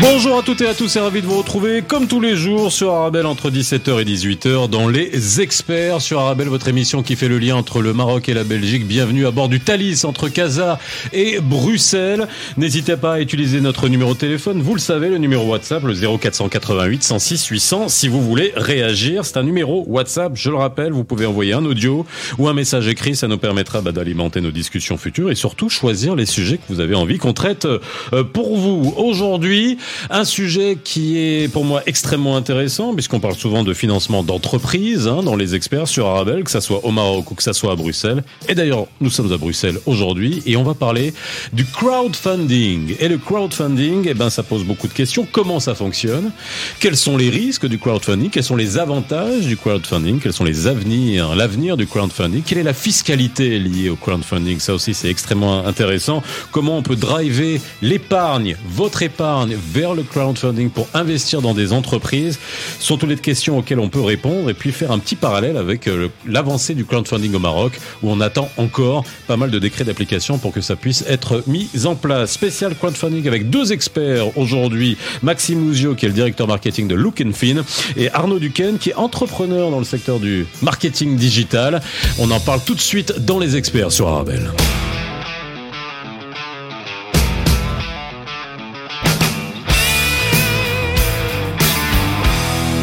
Bonjour à toutes et à tous, c'est ravi de vous retrouver comme tous les jours sur Arabelle entre 17h et 18h dans Les Experts sur Arabelle, votre émission qui fait le lien entre le Maroc et la Belgique. Bienvenue à bord du Thalys entre Casa et Bruxelles. N'hésitez pas à utiliser notre numéro de téléphone, vous le savez, le numéro WhatsApp, le 0488 106 800 si vous voulez réagir. C'est un numéro WhatsApp, je le rappelle, vous pouvez envoyer un audio ou un message écrit, ça nous permettra bah, d'alimenter nos discussions futures et surtout choisir les sujets que vous avez envie qu'on traite euh, pour vous. Aujourd'hui, un sujet qui est pour moi extrêmement intéressant, puisqu'on parle souvent de financement d'entreprises hein, dans les experts sur Arabelle, que ça soit au Maroc ou que ça soit à Bruxelles. Et d'ailleurs, nous sommes à Bruxelles aujourd'hui et on va parler du crowdfunding. Et le crowdfunding, eh ben, ça pose beaucoup de questions. Comment ça fonctionne? Quels sont les risques du crowdfunding? Quels sont les avantages du crowdfunding? Quels sont les avenirs, l'avenir du crowdfunding? Quelle est la fiscalité liée au crowdfunding? Ça aussi, c'est extrêmement intéressant. Comment on peut driver l'épargne, votre épargne, le crowdfunding pour investir dans des entreprises sont toutes les questions auxquelles on peut répondre et puis faire un petit parallèle avec euh, l'avancée du crowdfunding au Maroc où on attend encore pas mal de décrets d'application pour que ça puisse être mis en place. Spécial crowdfunding avec deux experts aujourd'hui, Maxime Ouzio qui est le directeur marketing de Look Fin et Arnaud Duquesne qui est entrepreneur dans le secteur du marketing digital. On en parle tout de suite dans les experts sur Arabelle.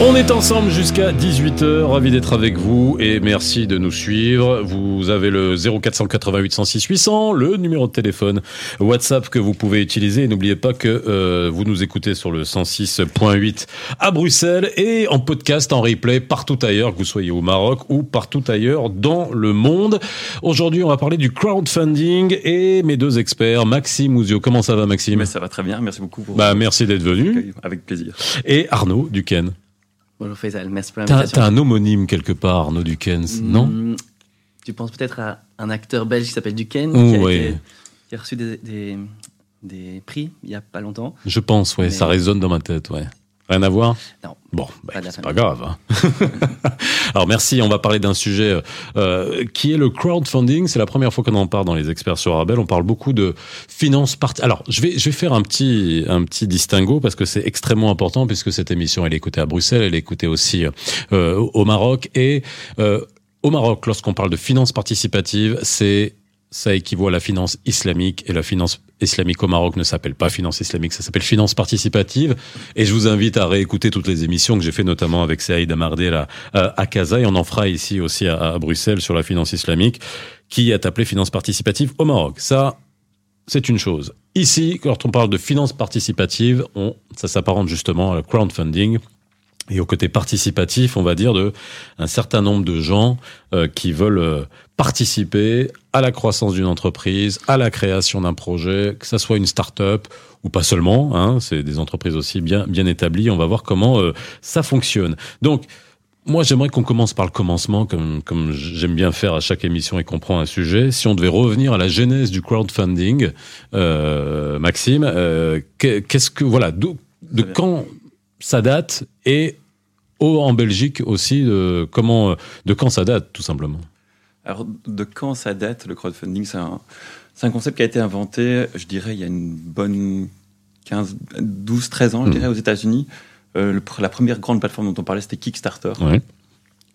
On est ensemble jusqu'à 18h, ravi d'être avec vous et merci de nous suivre. Vous avez le 0488 106 800, le numéro de téléphone WhatsApp que vous pouvez utiliser et n'oubliez pas que euh, vous nous écoutez sur le 106.8 à Bruxelles et en podcast, en replay partout ailleurs, que vous soyez au Maroc ou partout ailleurs dans le monde. Aujourd'hui, on va parler du crowdfunding et mes deux experts, Maxime Ouzio. Comment ça va Maxime? Ça va très bien, merci beaucoup. Pour bah, merci d'être venu. Avec plaisir. Et Arnaud Duquesne. Bonjour Faisal, merci pour l'invitation. T'as un homonyme quelque part, Arnaud Duquesne, mm, non? Tu penses peut-être à un acteur belge qui s'appelle Duquesne, qui, a reçu des, des, prix il y a pas longtemps. Je pense, ouais, ça résonne dans ma tête, ouais. Rien à voir Non. Bon, bah, c'est pas grave. Hein. Alors merci, on va parler d'un sujet euh, qui est le crowdfunding. C'est la première fois qu'on en parle dans les experts sur Arabelle. On parle beaucoup de finances parties. Alors je vais je vais faire un petit un petit distinguo parce que c'est extrêmement important puisque cette émission elle est écoutée à Bruxelles, elle est écoutée aussi euh, au Maroc et euh, au Maroc lorsqu'on parle de finances participatives, c'est ça équivaut à la finance islamique et la finance islamique au Maroc ne s'appelle pas finance islamique, ça s'appelle finance participative. Et je vous invite à réécouter toutes les émissions que j'ai fait notamment avec Saïd Amardé là, à Casa et on en fera ici aussi à, Bruxelles sur la finance islamique qui est appelée finance participative au Maroc. Ça, c'est une chose. Ici, quand on parle de finance participative, on, ça s'apparente justement à crowdfunding et au côté participatif, on va dire, de un certain nombre de gens euh, qui veulent euh, participer à la croissance d'une entreprise, à la création d'un projet, que ça soit une start-up ou pas seulement, hein, c'est des entreprises aussi bien bien établies. On va voir comment euh, ça fonctionne. Donc moi, j'aimerais qu'on commence par le commencement, comme, comme j'aime bien faire à chaque émission et qu'on prend un sujet. Si on devait revenir à la genèse du crowdfunding, euh, Maxime, euh, qu'est-ce que voilà, de, de quand ça date et en Belgique aussi de comment de quand ça date tout simplement. Alors de quand ça date le crowdfunding? C'est un, un, concept qui a été inventé, je dirais il y a une bonne 15 12 13 ans, je hmm. dirais aux États-Unis. Euh, la première grande plateforme dont on parlait c'était Kickstarter.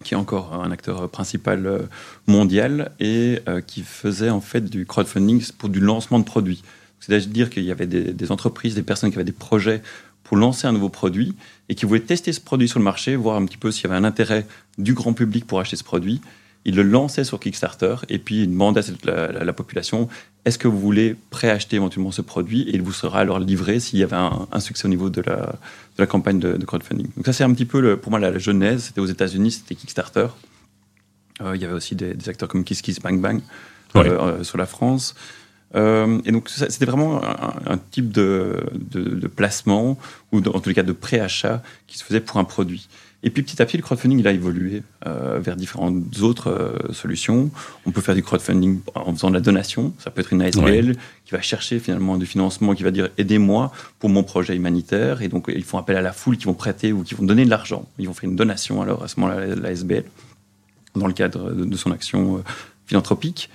qui est encore un acteur principal euh, mondial et euh, qui faisait en fait du crowdfunding pour du lancement de produits. C'est-à-dire qu'il y avait des, des, entreprises, des personnes qui avaient des projets pour lancer un nouveau produit et qui voulait tester ce produit sur le marché, voir un petit peu s'il y avait un intérêt du grand public pour acheter ce produit. Il le lançait sur Kickstarter et puis il demandait à la, population est-ce que vous voulez préacheter éventuellement ce produit et il vous sera alors livré s'il y avait un, succès au niveau de la, de la campagne de, crowdfunding. Donc ça c'est un petit peu le, pour moi la, genèse. C'était aux États-Unis, c'était Kickstarter. Euh, il y avait aussi des, acteurs comme KissKiss Bang Bang euh, euh, sur la France. Euh, et donc, c'était vraiment un, type de, de, placement, ou en tous les cas de préachat, qui se faisait pour un produit. Et puis petit à petit, le crowdfunding, il a évolué euh, vers différentes autres euh, solutions. On peut faire du crowdfunding en faisant de la donation. Ça peut être une ASBL qui va chercher finalement du financement, qui va dire aidez-moi pour mon projet humanitaire. Et donc, ils font appel à la foule qui vont prêter ou qui vont donner de l'argent. Ils vont faire une donation alors à ce moment-là, l'ASBL. dans le cadre de, son action philanthropique.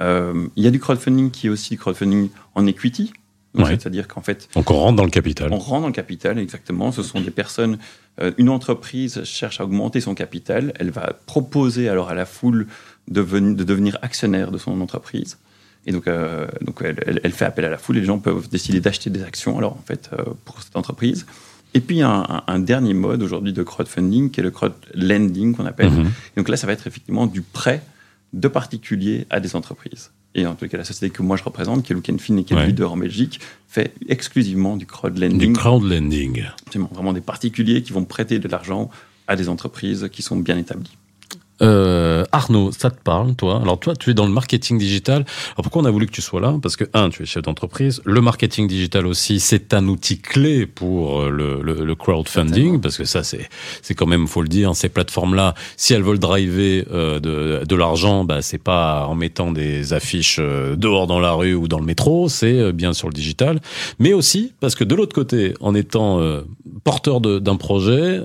il y a du crowdfunding qui est aussi du crowdfunding en equity. C'est-à-dire qu'en fait... Donc on rentre dans le capital. On rentre dans le capital, exactement. Ce sont des personnes... une entreprise cherche à augmenter son capital. Elle va proposer alors à la foule de, de devenir actionnaire de son entreprise. Et donc, euh, donc elle, elle, fait appel à la foule et les gens peuvent décider d'acheter des actions alors en fait euh, pour cette entreprise. Et puis il y a un, un dernier mode aujourd'hui de crowdfunding qui est le crowdlending qu'on appelle. Mhm. Donc là, ça va être effectivement du prêt de particuliers à des entreprises. Et en tout cas, la société que moi je représente, qui est Look Fin et qui est le leader en Belgique, fait exclusivement du crowdlending. Du crowdlending. Vraiment des particuliers qui vont prêter de l'argent à des entreprises qui sont bien établies. Euh, Arnaud, ça te parle, toi? Alors toi, tu es dans le marketing digital. Alors pourquoi on a voulu que tu sois là? Parce que un, tu es chef d'entreprise. Le marketing digital aussi, c'est un outil clé pour euh, le, le, le crowdfunding, parce que ça, c'est c'est quand même, faut le dire, ces plateformes-là, si elles veulent driver euh, de, de l'argent, bah c'est pas en mettant des affiches euh, dehors dans la rue ou dans le métro, c'est bien sur le digital, mais aussi parce que de l'autre côté, en étant porteur d'un projet,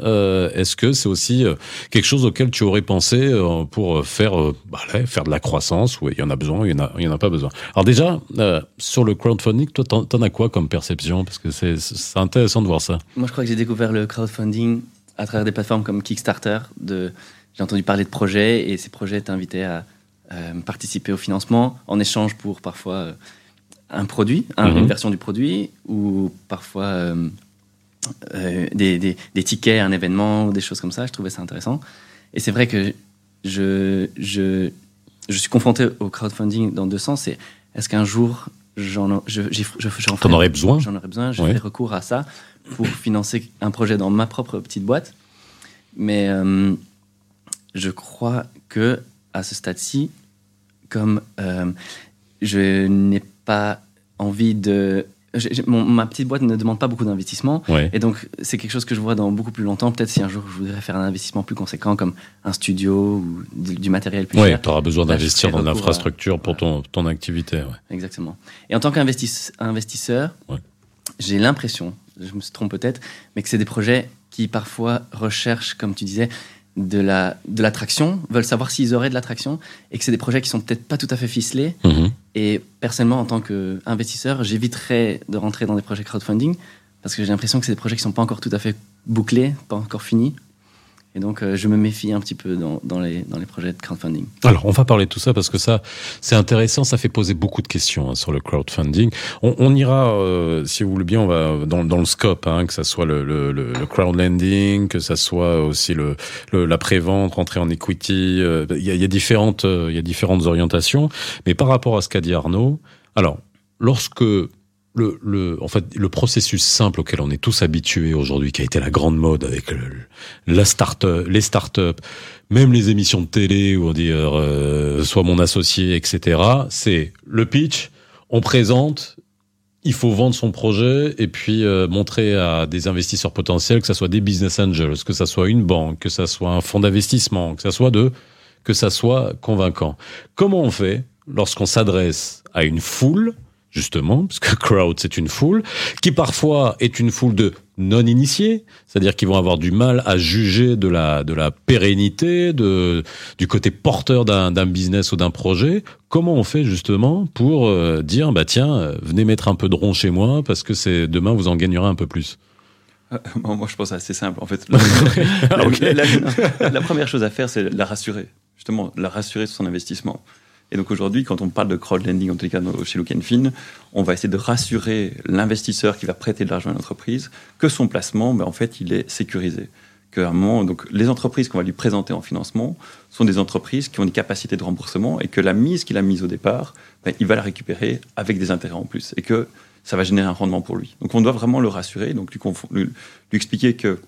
est-ce que c'est aussi quelque chose auquel tu aurais pensé euh, pour faire, euh, bah, faire de la croissance où il y en a besoin, il y en a, il y en a pas besoin. Alors déjà, euh, sur le crowdfunding, toi, t'en, en as quoi comme perception? Parce que c'est, c'est intéressant de voir ça. Moi, je crois que j'ai découvert le crowdfunding à travers des plateformes comme Kickstarter. De, j'ai entendu parler de projets et ces projets t'invitaient à participer au financement en échange pour parfois un produit, mhm. une version du produit, ou parfois des, des, des, tickets, un événement, ou des choses comme ça. Je trouvais ça intéressant. Et c'est vrai que je, je, je suis confronté au crowdfunding dans deux sens. C'est est-ce qu'un jour j'en je, aurais besoin J'en aurais besoin. Je fais recours à ça pour financer un projet dans ma propre petite boîte. Mais euh, je crois que à ce stade-ci, comme euh, je n'ai pas envie de ma petite boîte ne demande pas beaucoup d'investissement. Et donc, c'est quelque chose que je vois dans beaucoup plus longtemps. Peut-être si un jour je voudrais faire un investissement plus conséquent, comme un studio ou du, matériel plus cher. Oui, tu auras besoin d'investir dans l'infrastructure pour ton, ton activité. Exactement. Et en tant qu'investisseur, j'ai l'impression, je me trompe peut-être, mais que c'est des projets qui parfois recherchent, comme tu disais, de la de l'attraction, veulent savoir s'ils auraient de l'attraction, et que c'est des projets qui sont peut-être pas tout à fait ficelés. Mhm. Et personnellement, en tant qu'investisseur, j'éviterais de rentrer dans des projets crowdfunding parce que j'ai l'impression que c'est des projets qui sont pas encore tout à fait bouclés, pas encore finis. Et donc, euh, je me méfie un petit peu dans, dans, les, dans les projets de crowdfunding. Alors, on va parler de tout ça parce que ça, c'est intéressant. Ça fait poser beaucoup de questions hein, sur le crowdfunding. On, on ira, euh, si vous voulez bien, on va dans, dans le scope, hein, que ça soit le, le, le, crowdlending, que ça soit aussi le, la prévente, rentrer en equity. Euh, il y, a, y, a différentes, il y a différentes orientations. Mais par rapport à ce qu'a dit Arnaud, alors, lorsque le, le, en fait, le processus simple auquel on est tous habitués aujourd'hui, qui a été la grande mode avec la start les startups, même les émissions de télé où on dit euh, soit mon associé, etc. C'est le pitch, on présente, il faut vendre son projet et puis euh, montrer à des investisseurs potentiels, que ça soit des business angels, que ça soit une banque, que ça soit un fonds d'investissement, que ça soit de, que ça soit convaincant. Comment on fait lorsqu'on s'adresse à une foule justement, parce que crowd c'est une foule, qui parfois est une foule de non-initiés, c'est-à-dire qu'ils vont avoir du mal à juger de la, de la pérennité, de, du côté porteur d'un business ou d'un projet. Comment on fait justement pour euh, dire, bah tiens, venez mettre un peu de rond chez moi parce que c'est demain vous en gagnerez un peu plus euh, moi, je pense assez simple. En fait, la première chose à faire, c'est la rassurer. Justement, la rassurer sur son investissement. Et donc aujourd'hui, quand on parle de crowdlending, en tout cas chez Look Fin, on va essayer de rassurer l'investisseur qui va prêter de l'argent à l'entreprise que son placement, ben, en fait, il est sécurisé. Que un moment, donc, les entreprises qu'on va lui présenter en financement sont des entreprises qui ont des capacités de remboursement et que la mise qu'il a mise au départ, ben, il va la récupérer avec des intérêts en plus et que ça va générer un rendement pour lui. Donc on doit vraiment le rassurer, donc lui, lui, expliquer que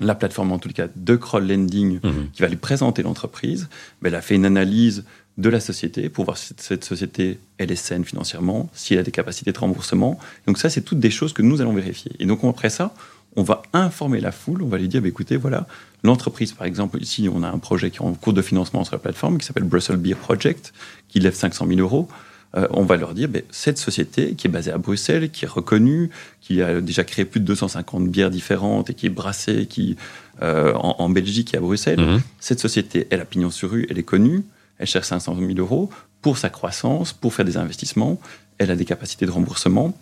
la plateforme, en tout cas, de crowdlending mmh. qui va lui présenter l'entreprise, ben, elle a fait une analyse de la société pour voir si cette société elle est saine financièrement, si elle a des capacités de remboursement. Donc ça, c'est toutes des choses que nous allons vérifier. Et donc après ça, on va informer la foule, on va lui dire, bah, écoutez, voilà, l'entreprise, par exemple, ici, on a un projet qui est en cours de financement sur la plateforme qui s'appelle Brussels Beer Project, qui lève 500 000 euros. Euh, on va leur dire, bah, cette société qui est basée à Bruxelles, qui est reconnue, qui a déjà créé plus de 250 bières différentes et qui est brassée, qui en, en, Belgique et à Bruxelles. Mhm. Cette société, elle a pignon sur rue, elle est connue, elle cherche 500 000 euros pour sa croissance, pour faire des investissements, elle a des capacités de remboursement.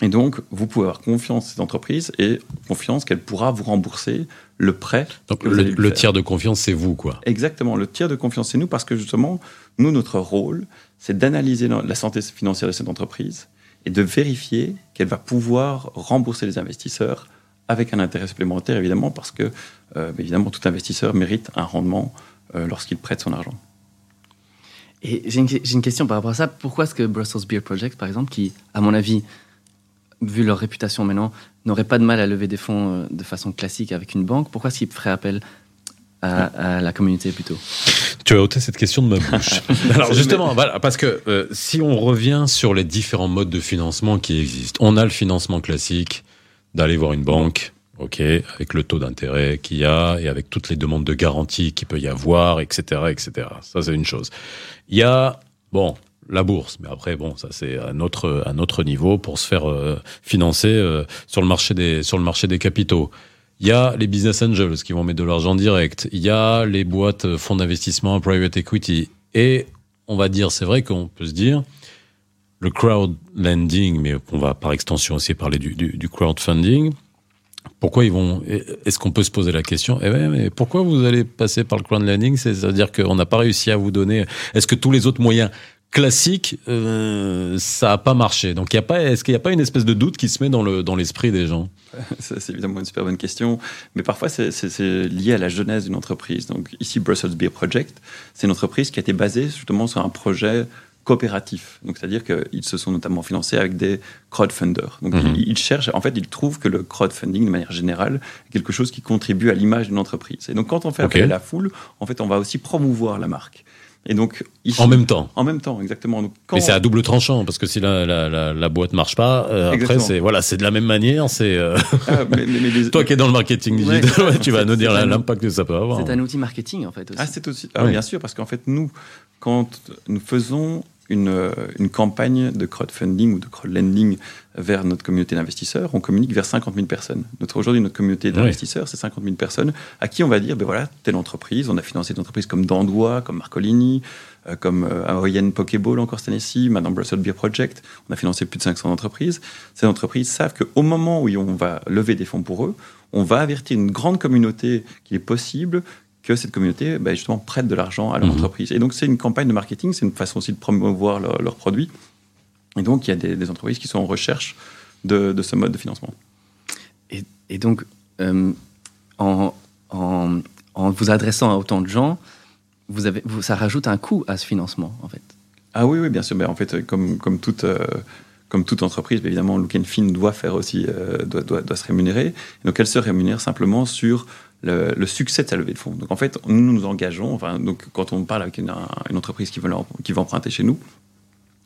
Et donc, vous pouvez avoir confiance en cette entreprise et confiance qu'elle pourra vous rembourser le prêt. Donc, le, tiers de confiance, c'est vous, quoi. Exactement, le tiers de confiance, c'est nous parce que justement, nous, notre rôle, c'est d'analyser la la santé financière de cette entreprise et de vérifier qu'elle va pouvoir rembourser les investisseurs avec un intérêt supplémentaire, évidemment, parce que, euh, évidemment, tout investisseur mérite un rendement euh, lorsqu'il prête son argent. Et j'ai une, question par rapport à ça. Pourquoi est-ce que Brussels Beer Project, par exemple, qui, à mon avis, vu leur réputation maintenant, n'aurait pas de mal à lever des fonds euh, de façon classique avec une banque, pourquoi est-ce qu'ils feraient appel à, à la communauté plutôt? Tu as ôté cette question de ma bouche. Alors justement, voilà, parce que euh, si on revient sur les différents modes de financement qui existent, on a le financement classique d'aller voir une banque, ok, avec le taux d'intérêt qu'il y a et avec toutes les demandes de garantie qu'il peut y avoir, etc., etc. Ça c'est une chose. Il y a bon la bourse, mais après bon, ça c'est un autre un autre niveau pour se faire euh, financer euh, sur le marché des sur le marché des capitaux. Il y a les business angels qui vont mettre de l'argent direct. Il y a les boîtes fonds d'investissement, private equity. Et on va dire, c'est vrai qu'on peut se dire, le crowd lending, mais on va par extension aussi parler du, du, du crowdfunding. Pourquoi ils vont Est-ce qu'on peut se poser la question Eh mais pourquoi vous allez passer par le crowdlending C'est-à-dire qu'on n'a pas réussi à vous donner. Est-ce que tous les autres moyens classiques, euh, ça n'a pas marché? Donc, il y a pas. Est-ce qu'il n'y a pas une espèce de doute qui se met dans le dans l'esprit des gens? C'est évidemment une super bonne question, mais parfois c'est- c'est lié à la genèse d'une entreprise. Donc ici, Brussels Beer Project, c'est une entreprise qui a été basée justement sur un projet coopératif. Donc c'est-à-dire qu'ils se sont notamment financés avec des crowdfunders. Donc Mhm. ils, ils cherchent, en fait, ils trouvent que le crowdfunding, de manière générale, est quelque chose qui contribue à l'image d'une entreprise. Et donc quand on fait appel Ok. à la foule, en fait, on va aussi promouvoir la marque. Et donc ici, En même temps. en même temps, exactement. Donc, quand Mais c'est à double tranchant parce que si la, la, la, la boîte marche pas, euh, après c'est voilà, c'est de la même manière. C'est euh, Ah, mais- mais- mais les- toi qui es dans le marketing digital, Ouais. tu vas nous dire l'impact que ça peut avoir. C'est un outil marketing, en fait, aussi. Ah, c'est aussi. Ah, Oui. Bien sûr, parce qu'en fait, nous, quand nous faisons une, euh, une campagne de crowdfunding ou de crowdlending vers notre communauté d'investisseurs, on communique vers 50 000 personnes. Notre, aujourd'hui, notre communauté d'investisseurs, c'est 50 000 personnes à qui on va dire, ben voilà, telle entreprise, on a financé des entreprises comme Dandois, comme Marcolini, euh, comme euh, Pokéball encore cette année-ci, maintenant Brussels Beer Project, on a financé plus de 500 entreprises. Ces entreprises savent qu'au moment où on va lever des fonds pour eux, on va avertir une grande communauté qu'il est possible que cette communauté ben, justement prête de l'argent à leur Mhm. entreprise. Et donc c'est une campagne de marketing, c'est une façon aussi de promouvoir leur- leurs produits. Et donc il y a des, des entreprises qui sont en recherche de, de ce mode de financement. Et, et donc, euh, en, en, en vous adressant à autant de gens, vous avez, vous, ça rajoute un coût à ce financement, en fait. Ah oui, oui, bien sûr. Ben, en fait, comme, comme, toute, euh, comme toute entreprise, évidemment, Look Fin doit faire aussi, euh, doit, doit, doit se rémunérer. Donc, elle se rémunère simplement sur le, le succès de sa levée de fonds. Donc, en fait, nous nous engageons. Enfin, donc, quand on parle avec une, une entreprise qui veut, qui veut emprunter chez nous,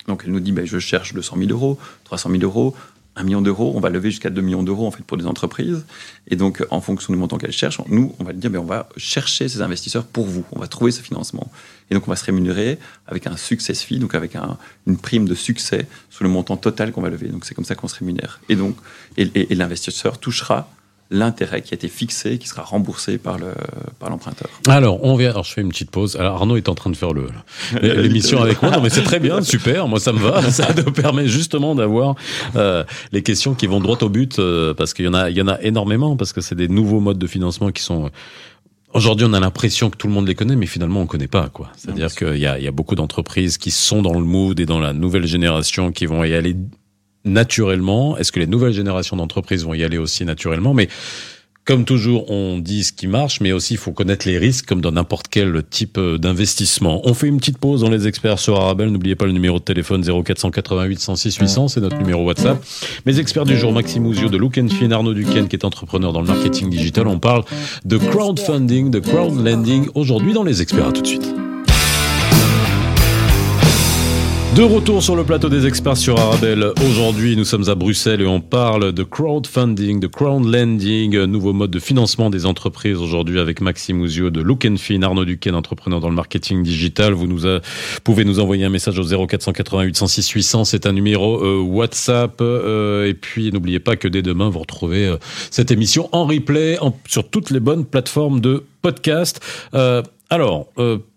donc elle nous dit, ben, je cherche 200 000 euros, 300 000 euros, 1 million d'euros. On va lever jusqu'à 2 millions d'euros en fait pour des entreprises. Et donc, en fonction du montant qu'elle cherche, nous, on va dire, ben, on va chercher ces investisseurs pour vous. On va trouver ce financement. Et donc, on va se rémunérer avec un success fee, donc avec un- une prime de succès sur le montant total qu'on va lever. Donc, c'est comme ça qu'on se rémunère. Et donc, et l'investisseur touchera l'intérêt qui a été fixé, qui sera remboursé par le par l'emprunteur. Alors, on vient. Alors, je fais une petite pause. Alors, Arnaud est en train de faire le l'émission avec moi. Non, mais c'est très bien, super. Moi, ça me va. Ça nous permet justement d'avoir euh, les questions qui vont droit au but, euh, parce qu'il y en a, il y en a énormément, parce que c'est des nouveaux modes de financement qui sont. Aujourd'hui, on a l'impression que tout le monde les connaît, mais finalement, on connaît pas, quoi. C'est-à-dire qu'il y a, il y a beaucoup d'entreprises qui sont dans le mood et dans la nouvelle génération qui vont y aller naturellement. Est-ce que les nouvelles générations d'entreprises vont y aller aussi naturellement? Mais comme toujours, on dit ce qui marche, mais aussi il faut connaître les risques, comme dans n'importe quel type euh, d'investissement. On fait une petite pause dans les experts sur Arabelle. N'oubliez pas le numéro de téléphone 0488 106 800, c'est notre numéro WhatsApp. Mes experts du jour, Maxime Ouzio de Look and Fin, Arnaud Duquesne, qui est entrepreneur dans le marketing digital. On parle de crowdfunding, de crowdlending aujourd'hui dans les experts. À tout de suite. De retour sur le plateau des experts sur Arabelle. Aujourd'hui, nous sommes à Bruxelles et on parle de crowdfunding, de crowdlending, nouveau mode de financement des entreprises. Aujourd'hui, avec Maxime Ouzio de Look and Fin, Arnaud Duquesne, entrepreneur dans le marketing digital. Vous nous pouvez nous envoyer un message au 0488 106 800. C'est un numéro euh, WhatsApp. Euh, et puis, n'oubliez pas que dès demain, vous retrouvez euh, cette émission en replay sur toutes les bonnes plateformes de podcast. Alors,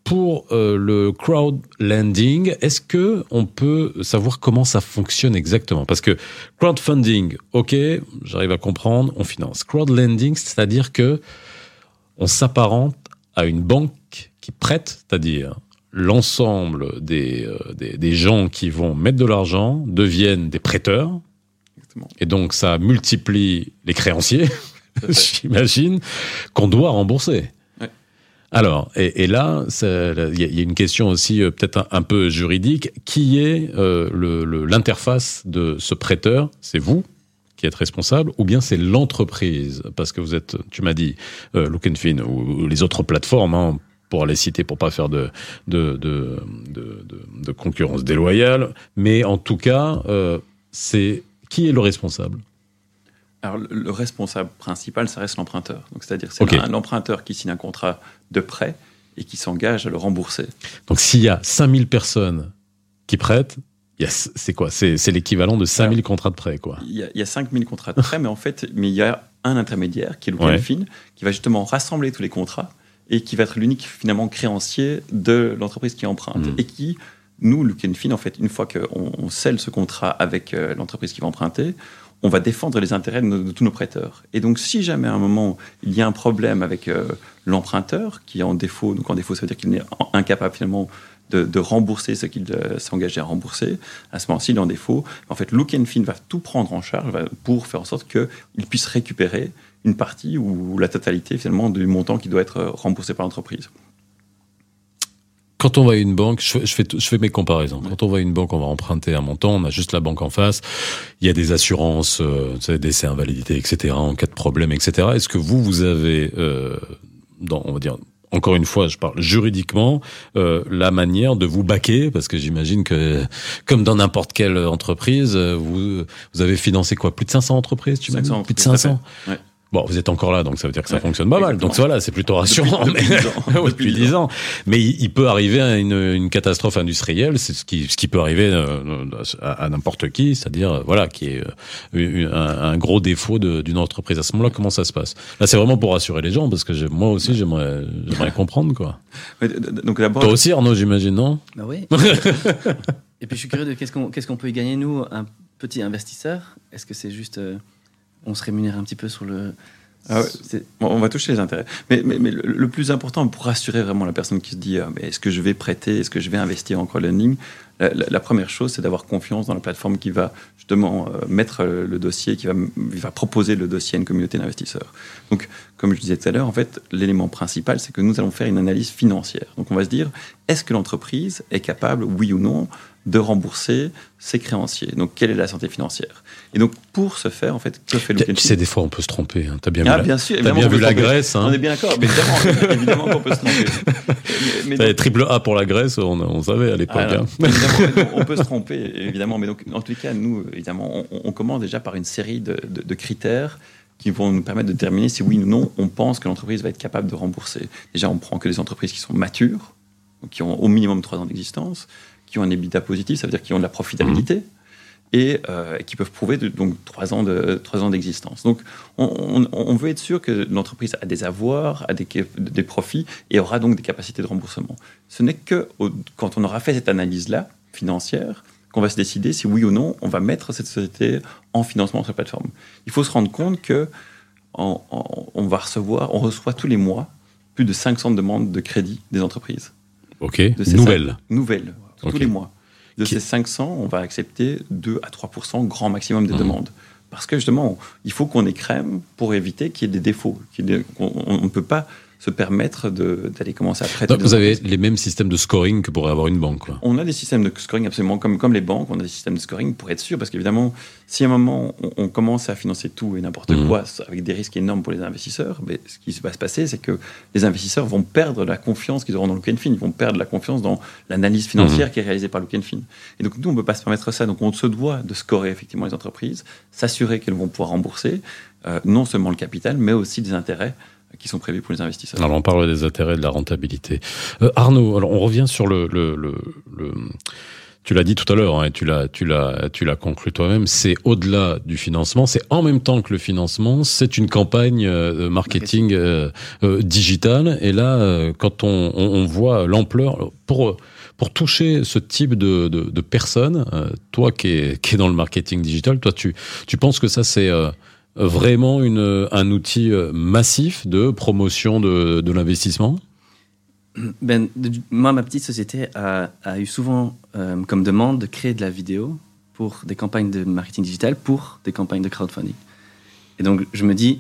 pour euh, le crowdlending, est-ce que on peut savoir comment ça fonctionne exactement? Parce que crowdfunding, ok, j'arrive à comprendre, on finance. Crowdlending, c'est-à-dire que on s'apparente à une banque qui prête, c'est-à-dire l'ensemble des, euh, des, des, gens qui vont mettre de l'argent deviennent des prêteurs. Et donc ça multiplie les créanciers, j'imagine, qu'on doit rembourser. Alors, et, là, il y, a une question aussi euh, peut-être un, peu juridique. Qui est euh, l'interface de ce prêteur? C'est vous qui êtes responsable ou bien c'est l'entreprise? Parce que vous êtes, tu m'as dit, euh, Fin ou, les autres plateformes, hein, pour les citer, pour pas faire de, de concurrence déloyale. Mais en tout cas, euh, c'est qui est le responsable? Alors, le responsable principal, ça reste l'emprunteur. Donc, c'est-à-dire, c'est l'emprunteur qui signe un contrat de prêt et qui s'engage à le rembourser. Donc, s'il y a 5000 personnes qui prêtent, c'est quoi? C'est l'équivalent de 5000 contrats de prêt, quoi. Il y a, il y a 5000 contrats de prêt, mais en fait, mais il y a un intermédiaire qui est le fin, qui va justement rassembler tous les contrats et qui va être l'unique finalement créancier de l'entreprise qui emprunte hmm. et qui nous, Fin, en fait, une fois qu'on on scelle ce contrat avec euh, l'entreprise qui va emprunter, on va défendre les intérêts de, tous nos prêteurs. Et donc, si jamais à un moment il y a un problème avec euh, l'emprunteur qui est en défaut, donc en défaut, ça veut dire qu'il est incapable finalement de, rembourser ce qu'il euh, engagé à rembourser, à ce moment-ci, il est en défaut. En fait, Look Fin va tout prendre en charge pour faire en sorte qu'il puisse récupérer une partie ou la totalité finalement du montant qui doit être remboursé par l'entreprise quand on va à une banque, je fais, je fais, mes comparaisons. Quand on va à une banque, on va emprunter un montant, on a juste la banque en face. Il y a des assurances, euh, décès, invalidité, etc. En cas de problème, etc. Est-ce que vous, vous avez, euh, dans, on va dire, encore une fois, je parle juridiquement, euh, la manière de vous baquer, parce que j'imagine que, comme dans n'importe quelle entreprise, vous, vous avez financé quoi? Plus de 500 entreprises, tu m'as dit? Plus de 500 ouais. Bon, vous êtes encore là, donc ça veut dire que ça fonctionne pas mal. Donc voilà, c'est plutôt rassurant. Depuis, dix ans. Mais il, peut arriver à une, une catastrophe industrielle, c'est ce qui, ce qui peut arriver euh, à, n'importe qui, c'est-à-dire euh, voilà, qui est euh, un, gros défaut d'une entreprise. À ce moment-là, comment ça se passe? Là, c'est vraiment pour rassurer les gens, parce que moi aussi, j'aimerais, j'aimerais comprendre quoi. Donc Toi aussi, Arnaud, j'imagine, non? Bah oui. Et puis je suis curieux de qu'est-ce qu'on, qu'est-ce qu'on peut y gagner nous, un petit investisseur? Est-ce que c'est juste on se rémunère un petit peu sur le. Ah on va toucher les intérêts. Mais, mais, le, plus important pour rassurer vraiment la personne qui se dit ah, est-ce que je vais prêter, est-ce que je vais investir en crowdlending la, la, première chose, c'est d'avoir confiance dans la plateforme qui va justement euh, mettre le dossier, qui va, va proposer le dossier à une communauté d'investisseurs. Donc, comme je disais tout à l'heure, en fait, l'élément principal, c'est que nous allons faire une analyse financière. Donc, on va se dire est-ce que l'entreprise est capable, oui ou non, de rembourser ses créanciers. Donc, quelle est la santé financière? Et donc, pour ce faire, en fait, que fait le Tu sais, des fois, on peut se tromper. Hein. Tu as bien ah, vu, bien sûr, as bien vu la Grèce. Hein. On est bien d'accord. Évidemment, évidemment qu'on peut se tromper. Triple A pour la Grèce, on, on savait à l'époque. Hein. on peut se tromper, évidemment. Mais donc, en tout cas, nous, évidemment, on, commence déjà par une série de, de critères qui vont nous permettre de déterminer si oui ou non on pense que l'entreprise va être capable de rembourser. Déjà, on prend que des entreprises qui sont matures, qui ont au minimum trois ans d'existence, qui ont un EBITDA positif, ça veut dire qu'ils ont de la profitabilité. Mhm. Euh, et qui peuvent prouver de, donc trois ans de trois ans d'existence. Donc, on, veut être sûr que l'entreprise a des avoirs, a des, des, profits et aura donc des capacités de remboursement. Ce n'est que quand on aura fait cette analyse-là financière qu'on va se décider si oui ou non on va mettre cette société en financement sur la plateforme. Il faut se rendre compte que on, va recevoir, on reçoit tous les mois plus de 500 demandes de crédit des entreprises. Ok. Nouvelles. Nouvelles tous les mois. De ces 500, on va accepter 2 à 3% grand maximum des mmh. demandes. Parce que justement, il faut qu'on ait crème pour éviter qu'il y ait des défauts. on ne peut pas se permettre d'aller commencer à prêter. Donc vous avez les mêmes systèmes de scoring que pourrait avoir une banque. Quoi. On a des systèmes de scoring absolument comme, comme les banques, on a des systèmes de scoring pour être sûr, parce qu'évidemment, si à un moment on, commence à financer tout et n'importe mhm. quoi avec des risques énormes pour les investisseurs, mais ce qui va se passer, c'est que les investisseurs vont perdre la confiance qu'ils auront dans le Fin, ils vont perdre la confiance dans l'analyse financière mhm. qui est réalisée par le Fin. Et donc nous, on ne peut pas se permettre ça, donc on se doit de scorer effectivement les entreprises, s'assurer qu'elles vont pouvoir rembourser euh, non seulement le capital, mais aussi des intérêts qui sont prévus pour les investisseurs. Alors on parle des intérêts de la rentabilité. Euh, Arnaud, alors on revient sur le, le, le, tu l'as dit tout à l'heure, hein, tu l'as, tu l'as, tu l'as conclu toi-même. C'est au-delà du financement, c'est en même temps que le financement, c'est une campagne euh, marketing euh, euh, digital. Et là, quand on, on, voit l'ampleur pour pour toucher ce type de, de, de personnes, toi qui es, qui est dans le marketing digital, toi tu tu penses que ça c'est vraiment une, un outil massif de promotion de, de l'investissement? Ben, moi, ma petite société a, a eu souvent euh, comme demande de créer de la vidéo pour des campagnes de marketing digital, pour des campagnes de crowdfunding. Et donc, je me dis,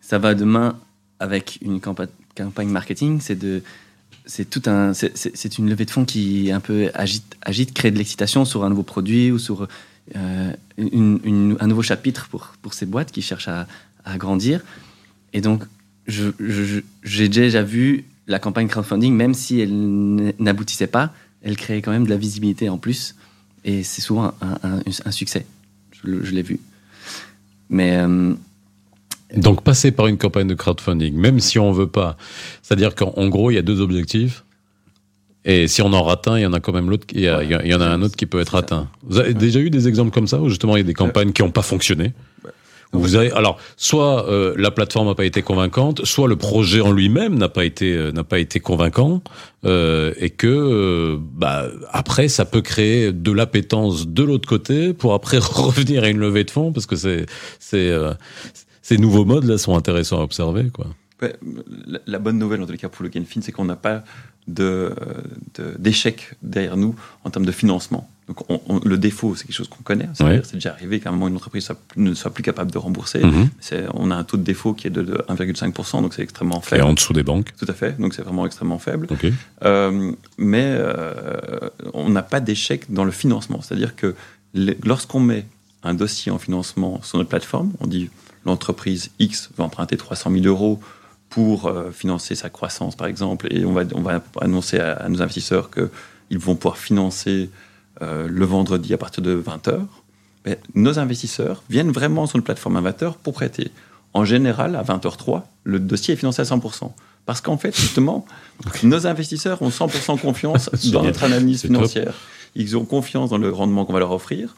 ça va demain avec une campagne marketing, c'est de c'est tout un c'est une levée de fonds qui un peu agite agite crée de l'excitation sur un nouveau produit ou sur euh, un nouveau chapitre pour pour ces boîtes qui cherchent à, à grandir et donc j'ai déjà vu la campagne crowdfunding, même si elle n'aboutissait pas, elle créait quand même de la visibilité en plus. Et c'est souvent un, succès. Je, l'ai vu. Mais. Euh, Donc, passer par une campagne de crowdfunding, même si on veut pas. C'est-à-dire qu'en gros, il y a deux objectifs. Et si on en rate un, il y en a quand même l'autre. Il, y, en a un autre qui peut être atteint. Vous avez déjà eu des exemples comme ça où justement il y a des campagnes qui n'ont pas fonctionné? vous avez alors soit euh, la plateforme n'a pas été convaincante, soit le projet en lui-même n'a pas été euh, n'a pas été convaincant euh, et que euh, bah après ça peut créer de l'appétence de l'autre côté pour après revenir à une levée de fonds parce que c'est c'est ces nouveaux modes là sont intéressants à observer quoi. Ouais, la, bonne nouvelle en les cas pour le Genfin, c'est qu'on n'a pas de d'échec derrière nous en termes de financement. Donc le défaut, c'est quelque chose qu'on connaît. C'est déjà arrivé qu'à un moment une entreprise ne soit plus capable de rembourser. Mhm. On a un taux de défaut qui est de, 1,5%, donc c'est extrêmement faible. Et en dessous des banques. Tout à fait, donc c'est vraiment extrêmement faible. Euh, mais euh, on n'a pas d'échec dans le financement. C'est-à-dire que lorsqu'on met un dossier en financement sur notre plateforme, on dit l'entreprise X va emprunter 300 000 euros pour euh, financer sa croissance, par exemple, et on va, on va annoncer à, à nos investisseurs qu'ils vont pouvoir financer euh, le vendredi à partir de 20h, nos investisseurs viennent vraiment sur une plateforme Invateur pour prêter. En général, à 20h03, le dossier est financé à 100%. Parce qu'en fait, justement, nos investisseurs ont 100% confiance dans notre analyse financière. Ils ont confiance dans le rendement qu'on va leur offrir.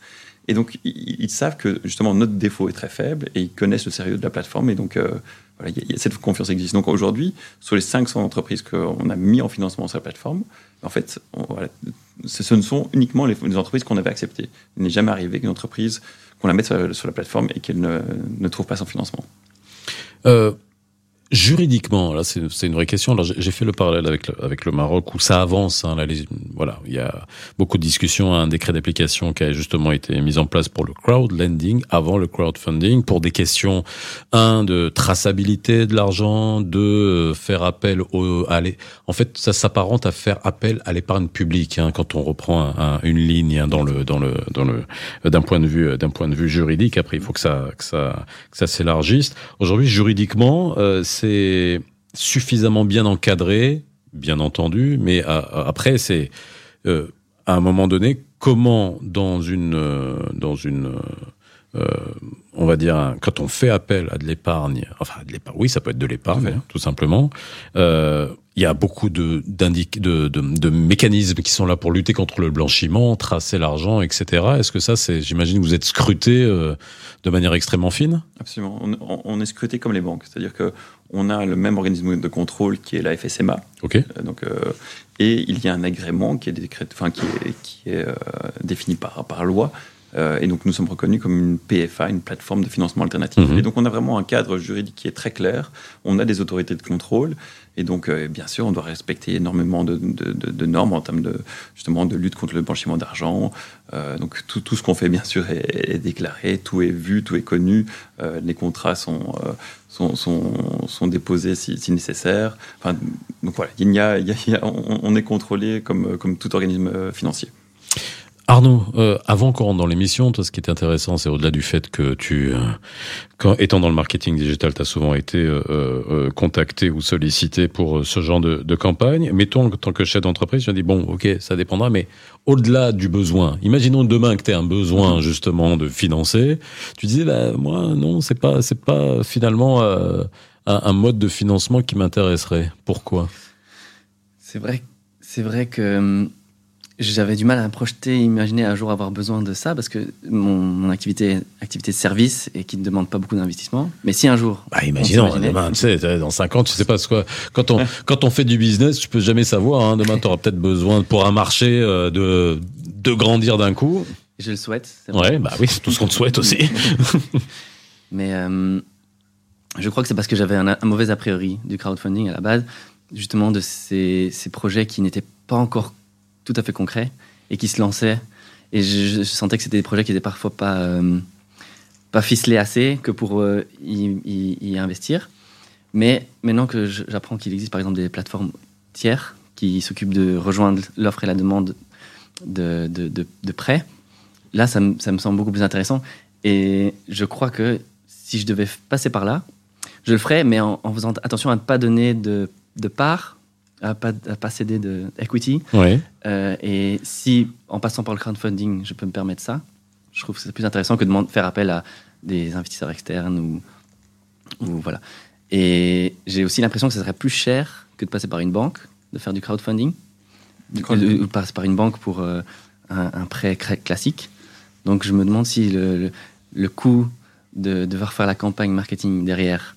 Et donc, ils, savent que justement notre défaut est très faible et ils connaissent le sérieux de la plateforme. Et donc, euh, voilà, cette confiance existe. Donc aujourd'hui, sur les 500 entreprises qu'on a mis en financement sur la plateforme, en fait, ce ne sont uniquement les, entreprises qu'on avait acceptées. Il n'est jamais arrivé qu'une entreprise qu'on la mette sur la, plateforme et qu'elle ne, ne, trouve pas son financement. Euh, Juridiquement, là, c'est une vraie question. Alors, j'ai fait le parallèle avec le, avec le Maroc où ça avance. Hein, là, voilà, il y a beaucoup de discussions. Un décret d'application qui a justement été mis en place pour le crowd lending avant le crowdfunding pour des questions un de traçabilité de l'argent, de euh, faire appel au. Allez, en fait, ça s'apparente à faire appel à l'épargne publique hein, quand on reprend un, une ligne hein, dans le dans le dans le d'un point de vue d'un point de vue juridique. Après, il faut que ça que ça que ça s'élargisse. Aujourd'hui, juridiquement, euh, c'est suffisamment bien encadré, bien entendu, mais après, c'est euh, à un moment donné, comment dans une, euh, dans une euh, on va dire, quand on fait appel à de l'épargne, enfin, de l'épargne, oui, ça peut être de l'épargne, hein, tout simplement. Euh, il y a beaucoup de, de, de, de, mécanismes qui sont là pour lutter contre le blanchiment, tracer l'argent, etc. Est-ce que ça, c'est, j'imagine, que vous êtes scruté euh, de manière extrêmement fine? Absolument. On, on, est scruté comme les banques, c'est-à-dire que on a le même organisme de contrôle qui est la FSMA. Euh, donc, euh, et il y a un agrément qui est, décret, enfin, qui est, qui est défini par, par loi Euh, et donc nous sommes reconnus comme une PFA, une plateforme de financement alternatif. Mhm. Et donc on a vraiment un cadre juridique qui est très clair. On a des autorités de contrôle. Et donc, euh, bien sûr, on doit respecter énormément de, normes en termes de, justement, de lutte contre le blanchiment d'argent. Euh, donc, tout, ce qu'on fait, bien sûr, est, déclaré, tout est vu, tout est connu. Euh, les contrats sont, sont, sont, déposés si, nécessaire. Enfin, donc voilà, il y a, on, on est contrôlé comme, comme tout organisme financier. Arnaud, euh, avant qu'on rentre dans l'émission, toi, ce qui est intéressant, c'est au-delà du fait que tu, euh, quand, étant dans le marketing digital, tu as souvent été euh, contacté ou sollicité pour ce genre de, de campagne. Mettons, en tant que chef d'entreprise, je dis, bon, ok, ça dépendra, mais au-delà du besoin, imaginons demain que tu as un besoin justement de financer, tu disais, bah, moi, non, c'est pas, c'est pas finalement un, un mode de financement qui m'intéresserait. Pourquoi? C'est vrai, c'est vrai que hum, j'avais du mal à projeter, imaginer un jour avoir besoin de ça parce que mon, mon activité, activité de service et qui ne demande pas beaucoup d'investissement. Mais si un jour, Bah, imaginons, demain, tu sais, dans 5 ans, tu sais pas ce quoi. Quand on, quand on fait du business, tu peux jamais savoir. Hein, demain, tu auras peut-être besoin, pour un marché, euh, de, de grandir d'un coup. je le souhaite. Ouais, bah oui, c'est tout ce qu'on te souhaite aussi. Mais euh, je crois que c'est parce que j'avais un, un mauvais a priori du crowdfunding à la base, justement de ces, ces projets qui n'étaient pas encore tout à fait concrets et qui se lançaient. Et je, sentais que c'était des projets qui n'étaient parfois pas, euh, pas ficelés assez que pour euh, y, investir. Mais maintenant que j'apprends qu'il existe par exemple des plateformes tiers qui s'occupent de rejoindre l'offre et la demande de, de, prêts, là ça me, ça me semble beaucoup plus intéressant. Et je crois que si je devais passer par là, je le ferais, mais en, en faisant attention à ne pas donner de, de part, à pas, à pas céder de equity. ouais. Euh, et si, en passant par le crowdfunding, je peux me permettre ça, je trouve que c'est plus intéressant que de faire appel à des investisseurs externes ou, ou voilà. Et j'ai aussi l'impression que ce serait plus cher que de passer par une banque, de faire du crowdfunding, Du ou de- passer par une banque pour euh, un, un prêt classique. Donc je me demande si le, le, le coût de devoir faire la campagne marketing derrière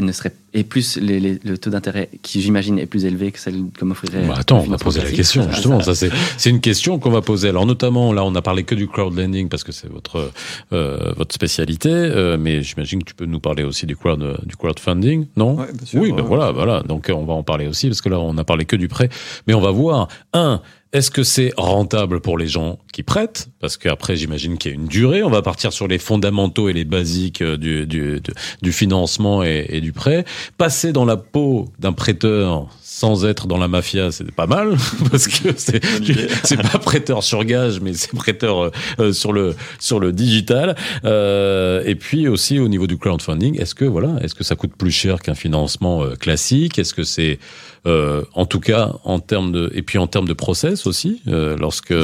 et ne serait et plus les- les- le taux d'intérêt qui j'imagine est plus élevé que celle que m'offrirait. Bah, attends, on va poser la question, justement. ça- Ça, c'est, c'est une question qu'on va poser. Alors, notamment, là, on a parlé que du crowdlending parce que c'est votre, euh, votre spécialité. euh, mais j'imagine que tu peux nous parler aussi du crowd, du crowdfunding, non? Ouais, bien sûr. Oui, ben Ouais, voilà, voilà. Donc on va en parler aussi parce que là on a parlé que du prêt, mais on va voir un. Est-ce que c'est rentable pour les gens qui prêtent? Parce qu'après, j'imagine qu'il y a une durée. On va partir sur les fondamentaux et les basiques euh, du, du, du- du financement et, et du prêt. Passer dans la peau d'un prêteur sans être dans la mafia, c'est pas mal parce que c'est c'est pas prêteur sur gage, mais c'est prêteur euh, euh, sur le sur le digital. Euh, et puis aussi au niveau du crowdfunding, est-ce que voilà, est-ce que ça coûte plus cher qu'un financement classique? Est-ce que c'est euh, en tout cas en termes de et puis en termes de process aussi, euh, lorsque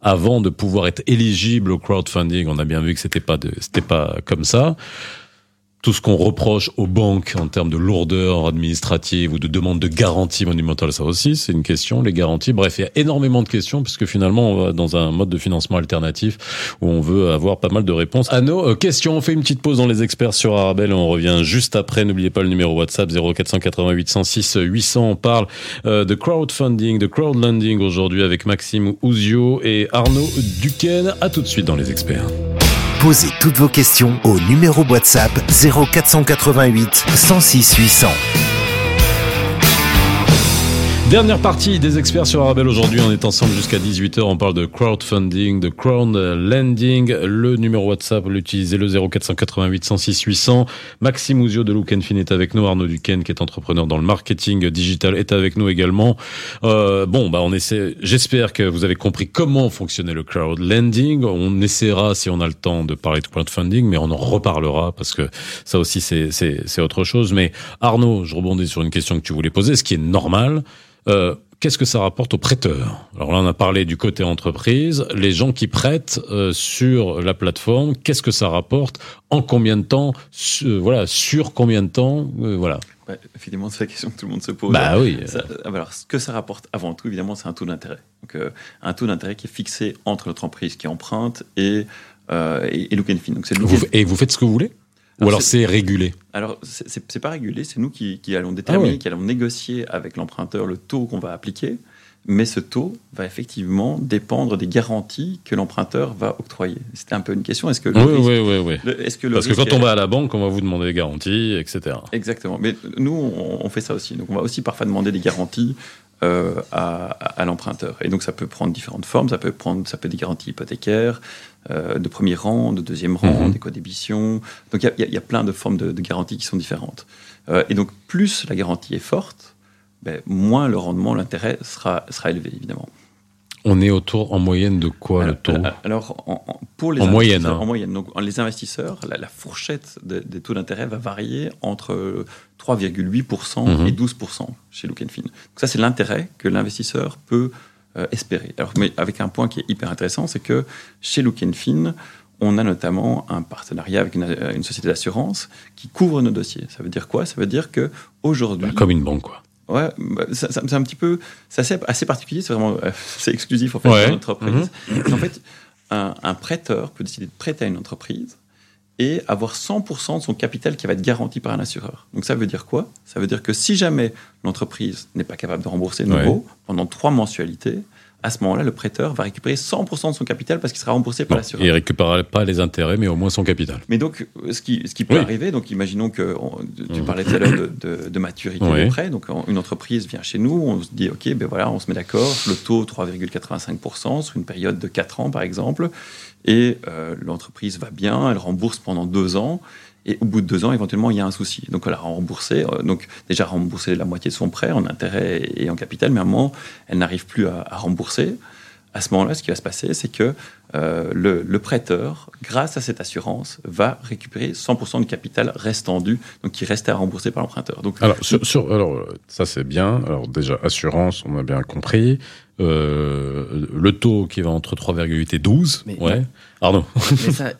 avant de pouvoir être éligible au crowdfunding, on a bien vu que c'était pas de c'était pas comme ça tout ce qu'on reproche aux banques en termes de lourdeur administrative ou de demande de garantie monumentale, ça aussi, c'est une question, les garanties. Bref, il y a énormément de questions puisque finalement, on va dans un mode de financement alternatif où on veut avoir pas mal de réponses. À nos euh, questions, on fait une petite pause dans les experts sur Arabelle et on revient juste après. N'oubliez pas le numéro WhatsApp 0488 106 800. On parle euh, de crowdfunding, de crowdlending aujourd'hui avec Maxime Ouzio et Arnaud Duquesne. À tout de suite dans les experts. Posez toutes vos questions au numéro WhatsApp 0488 106 800. Dernière partie des experts sur Arabelle aujourd'hui. On est ensemble jusqu'à 18h. On parle de crowdfunding, de crowdlending. Le numéro WhatsApp, l'utiliser le 0488 106 800. Maxime Ouzio de Look Fin est avec nous. Arnaud Duquesne, qui est entrepreneur dans le marketing digital, est avec nous également. Euh, bon, bah, on essaie, j'espère que vous avez compris comment fonctionnait le crowdlending. On essaiera, si on a le temps, de parler de crowdfunding, mais on en reparlera parce que ça aussi, c'est autre chose. Mais Arnaud, je rebondis sur une question que tu voulais poser, ce qui est normal. Euh, Qu'est-ce que ça rapporte aux prêteurs? Alors là, on a parlé du côté entreprise, les gens qui prêtent euh, sur la plateforme. Qu'est-ce que ça rapporte? En combien de temps euh, Voilà, sur combien de temps Euh, Voilà. Effectivement, c'est la question que tout le monde se pose. Bah oui. Ça- alors, ce que ça rapporte avant tout, évidemment, c'est un taux d'intérêt. Donc, un taux d'intérêt qui est fixé entre notre entreprise qui emprunte et, et, et Look and Fin. Donc, c'est Look Vous, and- et vous faites ce que vous voulez? Ou Alors, c'est régulé Alors, c'est c'est- c'est pas régulé, c'est nous qui, qui allons déterminer, Ah ouais. qui allons négocier avec l'emprunteur le taux qu'on va appliquer. mais ce taux va effectivement dépendre des garanties que l'emprunteur va octroyer. C'était un peu une question. Est-ce que le oui, oui, oui, oui. est-ce que Parce que quand on va à la banque, on va vous demander des garanties, etc. Exactement. Mais nous, on, fait ça aussi. Donc, on va aussi parfois demander des garanties euh, à, l'emprunteur. Et donc, ça peut prendre différentes formes. Ça peut prendre, ça peut être des garanties hypothécaires, euh, de premier rang, de deuxième rang, mhm. des d'éco-débition. Donc, il y, a plein de formes de, garanties qui sont différentes. Euh, et donc, plus la garantie est forte, ben, moins le rendement, l'intérêt sera, sera élevé, évidemment. On est autour en moyenne de quoi le taux Alors, pour les en moyenne, hein. en moyenne. Donc, les investisseurs, la, fourchette des taux d'intérêt va varier entre 3,8% mhm. et 12% chez Look Fin. Donc ça, c'est l'intérêt que l'investisseur peut euh, espérer. Alors, mais avec un point qui est hyper intéressant, c'est que chez Look Fin, on a notamment un partenariat avec une, société d'assurance qui couvre nos dossiers. Ça veut dire quoi? Ça veut dire que aujourd'hui, comme une banque, quoi. Ouais, bah, c'est un petit peu, c'est assez, particulier, c'est vraiment, euh, c'est exclusif en fait ouais. une entreprise. Mhm. En fait, un, prêteur peut décider de prêter à une entreprise et avoir 100% de son capital qui va être garanti par un assureur. Donc ça veut dire quoi? Ça veut dire que si jamais l'entreprise n'est pas capable de rembourser nouveau pendant trois mensualités, à ce moment-là, le prêteur va récupérer 100% de son capital parce qu'il sera remboursé par l'assureur. Il ne récupérera pas les intérêts, mais au moins son capital. Mais donc, ce qui, ce qui peut arriver, donc imaginons que tu mmh. parlais tout à l'heure de, de, maturité des prêts. Donc, une entreprise vient chez nous, on se dit, OK, ben voilà, on se met d'accord, le taux 3,85% sur une période de 4 ans, par exemple, et euh, l'entreprise va bien, elle rembourse pendant 2 ans. Et au bout de deux ans, éventuellement, il y a un souci. Donc, elle a remboursé, euh, donc déjà remboursé la moitié de son prêt en intérêt et en capital, mais à un moment, elle n'arrive plus à, rembourser. À ce moment-là, ce qui va se passer, c'est que euh, le, prêteur, grâce à cette assurance, va récupérer 100% du capital restant dû, donc qui restait à rembourser par l'emprunteur. Donc, alors, sur, alors, ça c'est bien. Alors déjà, assurance, on a bien compris. Euh, le taux qui va entre 3,8 et 12. Mais, ouais. Pardon. Mais ça,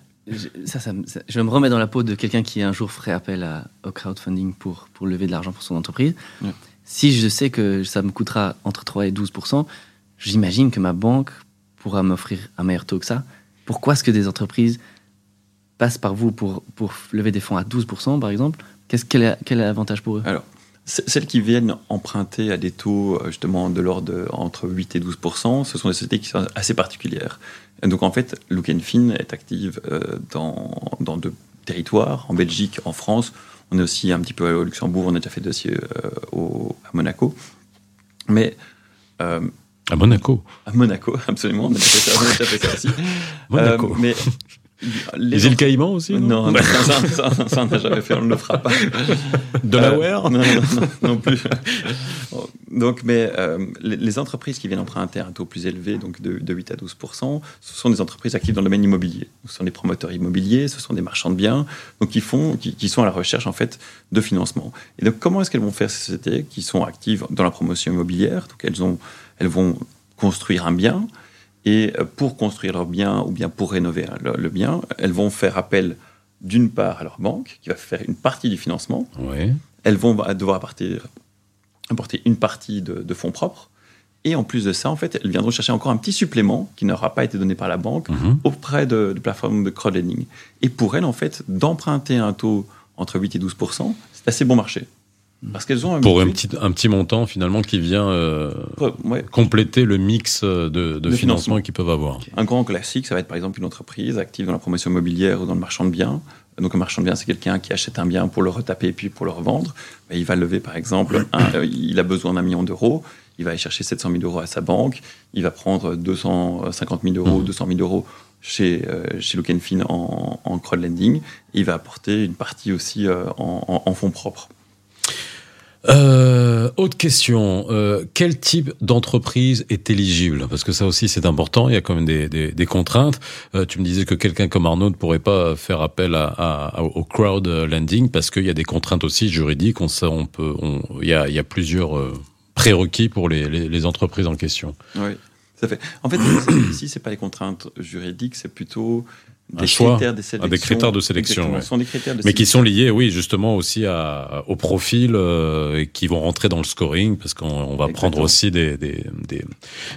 ça, ça, je me remets dans la peau de quelqu'un qui un jour ferait appel au crowdfunding pour, pour lever de l'argent pour son entreprise. Si je sais que ça me coûtera entre 3 et 12 j'imagine que ma banque pourra m'offrir un meilleur taux que ça. Pourquoi est-ce que des entreprises passent par vous pour, lever des fonds à 12% par exemple? Quel, est, l'avantage pour eux? Alors, celles qui viennent emprunter à des taux euh, justement de l'ordre entre 8 et 12% ce sont des sociétés qui sont assez particulières. donc en fait, Look Fin est active euh, dans, deux territoires, en Belgique, en France. On est aussi un petit peu au Luxembourg, on a déjà fait dossier euh, à Monaco. Mais. À Monaco À Monaco, absolument. On a déjà fait ça, aussi. Monaco. mais les, îles Caïmans aussi Non, non ça, ça, on n'a jamais fait, on ne le fera pas. Delaware euh, non, non, non, plus. Donc, mais euh, les, entreprises qui viennent emprunter à un taux plus élevé, donc de, 8 à 12% ce sont des entreprises actives dans le domaine immobilier. Ce sont des promoteurs immobiliers, ce sont des marchands de biens, donc qui, font, qui, sont à la recherche en fait de financement. Et donc, comment est-ce qu'elles vont faire ces sociétés qui sont actives dans la promotion immobilière? Donc, elles, ont, elles vont construire un bien, et euh, pour construire leur bien ou bien pour rénover le, bien, elles vont faire appel d'une part à leur banque, qui va faire une partie du financement. Elles vont devoir apporter, apporter une partie de, fonds propres. Et en plus de ça, en fait, elles viendront chercher encore un petit supplément qui n'aura pas été donné par la banque mhm. auprès de, de plateformes de crowdlending. Et pour elles, en fait, d'emprunter un taux entre 8 et 12% c'est assez bon marché. Parce qu'elles ont un Pour un petit, un petit montant finalement qui vient euh, compléter le mix de, de, financement, qu'ils peuvent avoir. Un grand classique, ça va être par exemple une entreprise active dans la promotion immobilière ou dans le marchand de biens. Donc un marchand de biens, c'est quelqu'un qui achète un bien pour le retaper et puis pour le revendre. il va lever par exemple, euh, il a besoin d'un million d'euros, il va aller chercher 700 000 euros à sa banque, il va prendre 250 000 euros, 200 mmh. 000 euros chez, euh, chez Look Fin en, en crowdlending, et il va apporter une partie aussi en, en fonds propres. Euh, autre question, euh, quel type d'entreprise est éligible? Parce que ça aussi c'est important, il y a quand même des, des, des contraintes. Euh, tu me disais que quelqu'un comme Arnaud ne pourrait pas faire appel à, à, au crowd lending parce qu'il y a des contraintes aussi juridiques. On, on peut, on, il, y a, y a plusieurs euh, prérequis pour les, les, les, entreprises en question. Oui, ça fait. En fait, ici c'est pas les contraintes juridiques, c'est plutôt un des choix, critères de ah, sélection. des critères de sélection, ouais. sont des critères de Mais qui sont liés, oui, justement aussi à, au profil euh, et qui vont rentrer dans le scoring parce qu'on on va Exactement. prendre aussi des des des,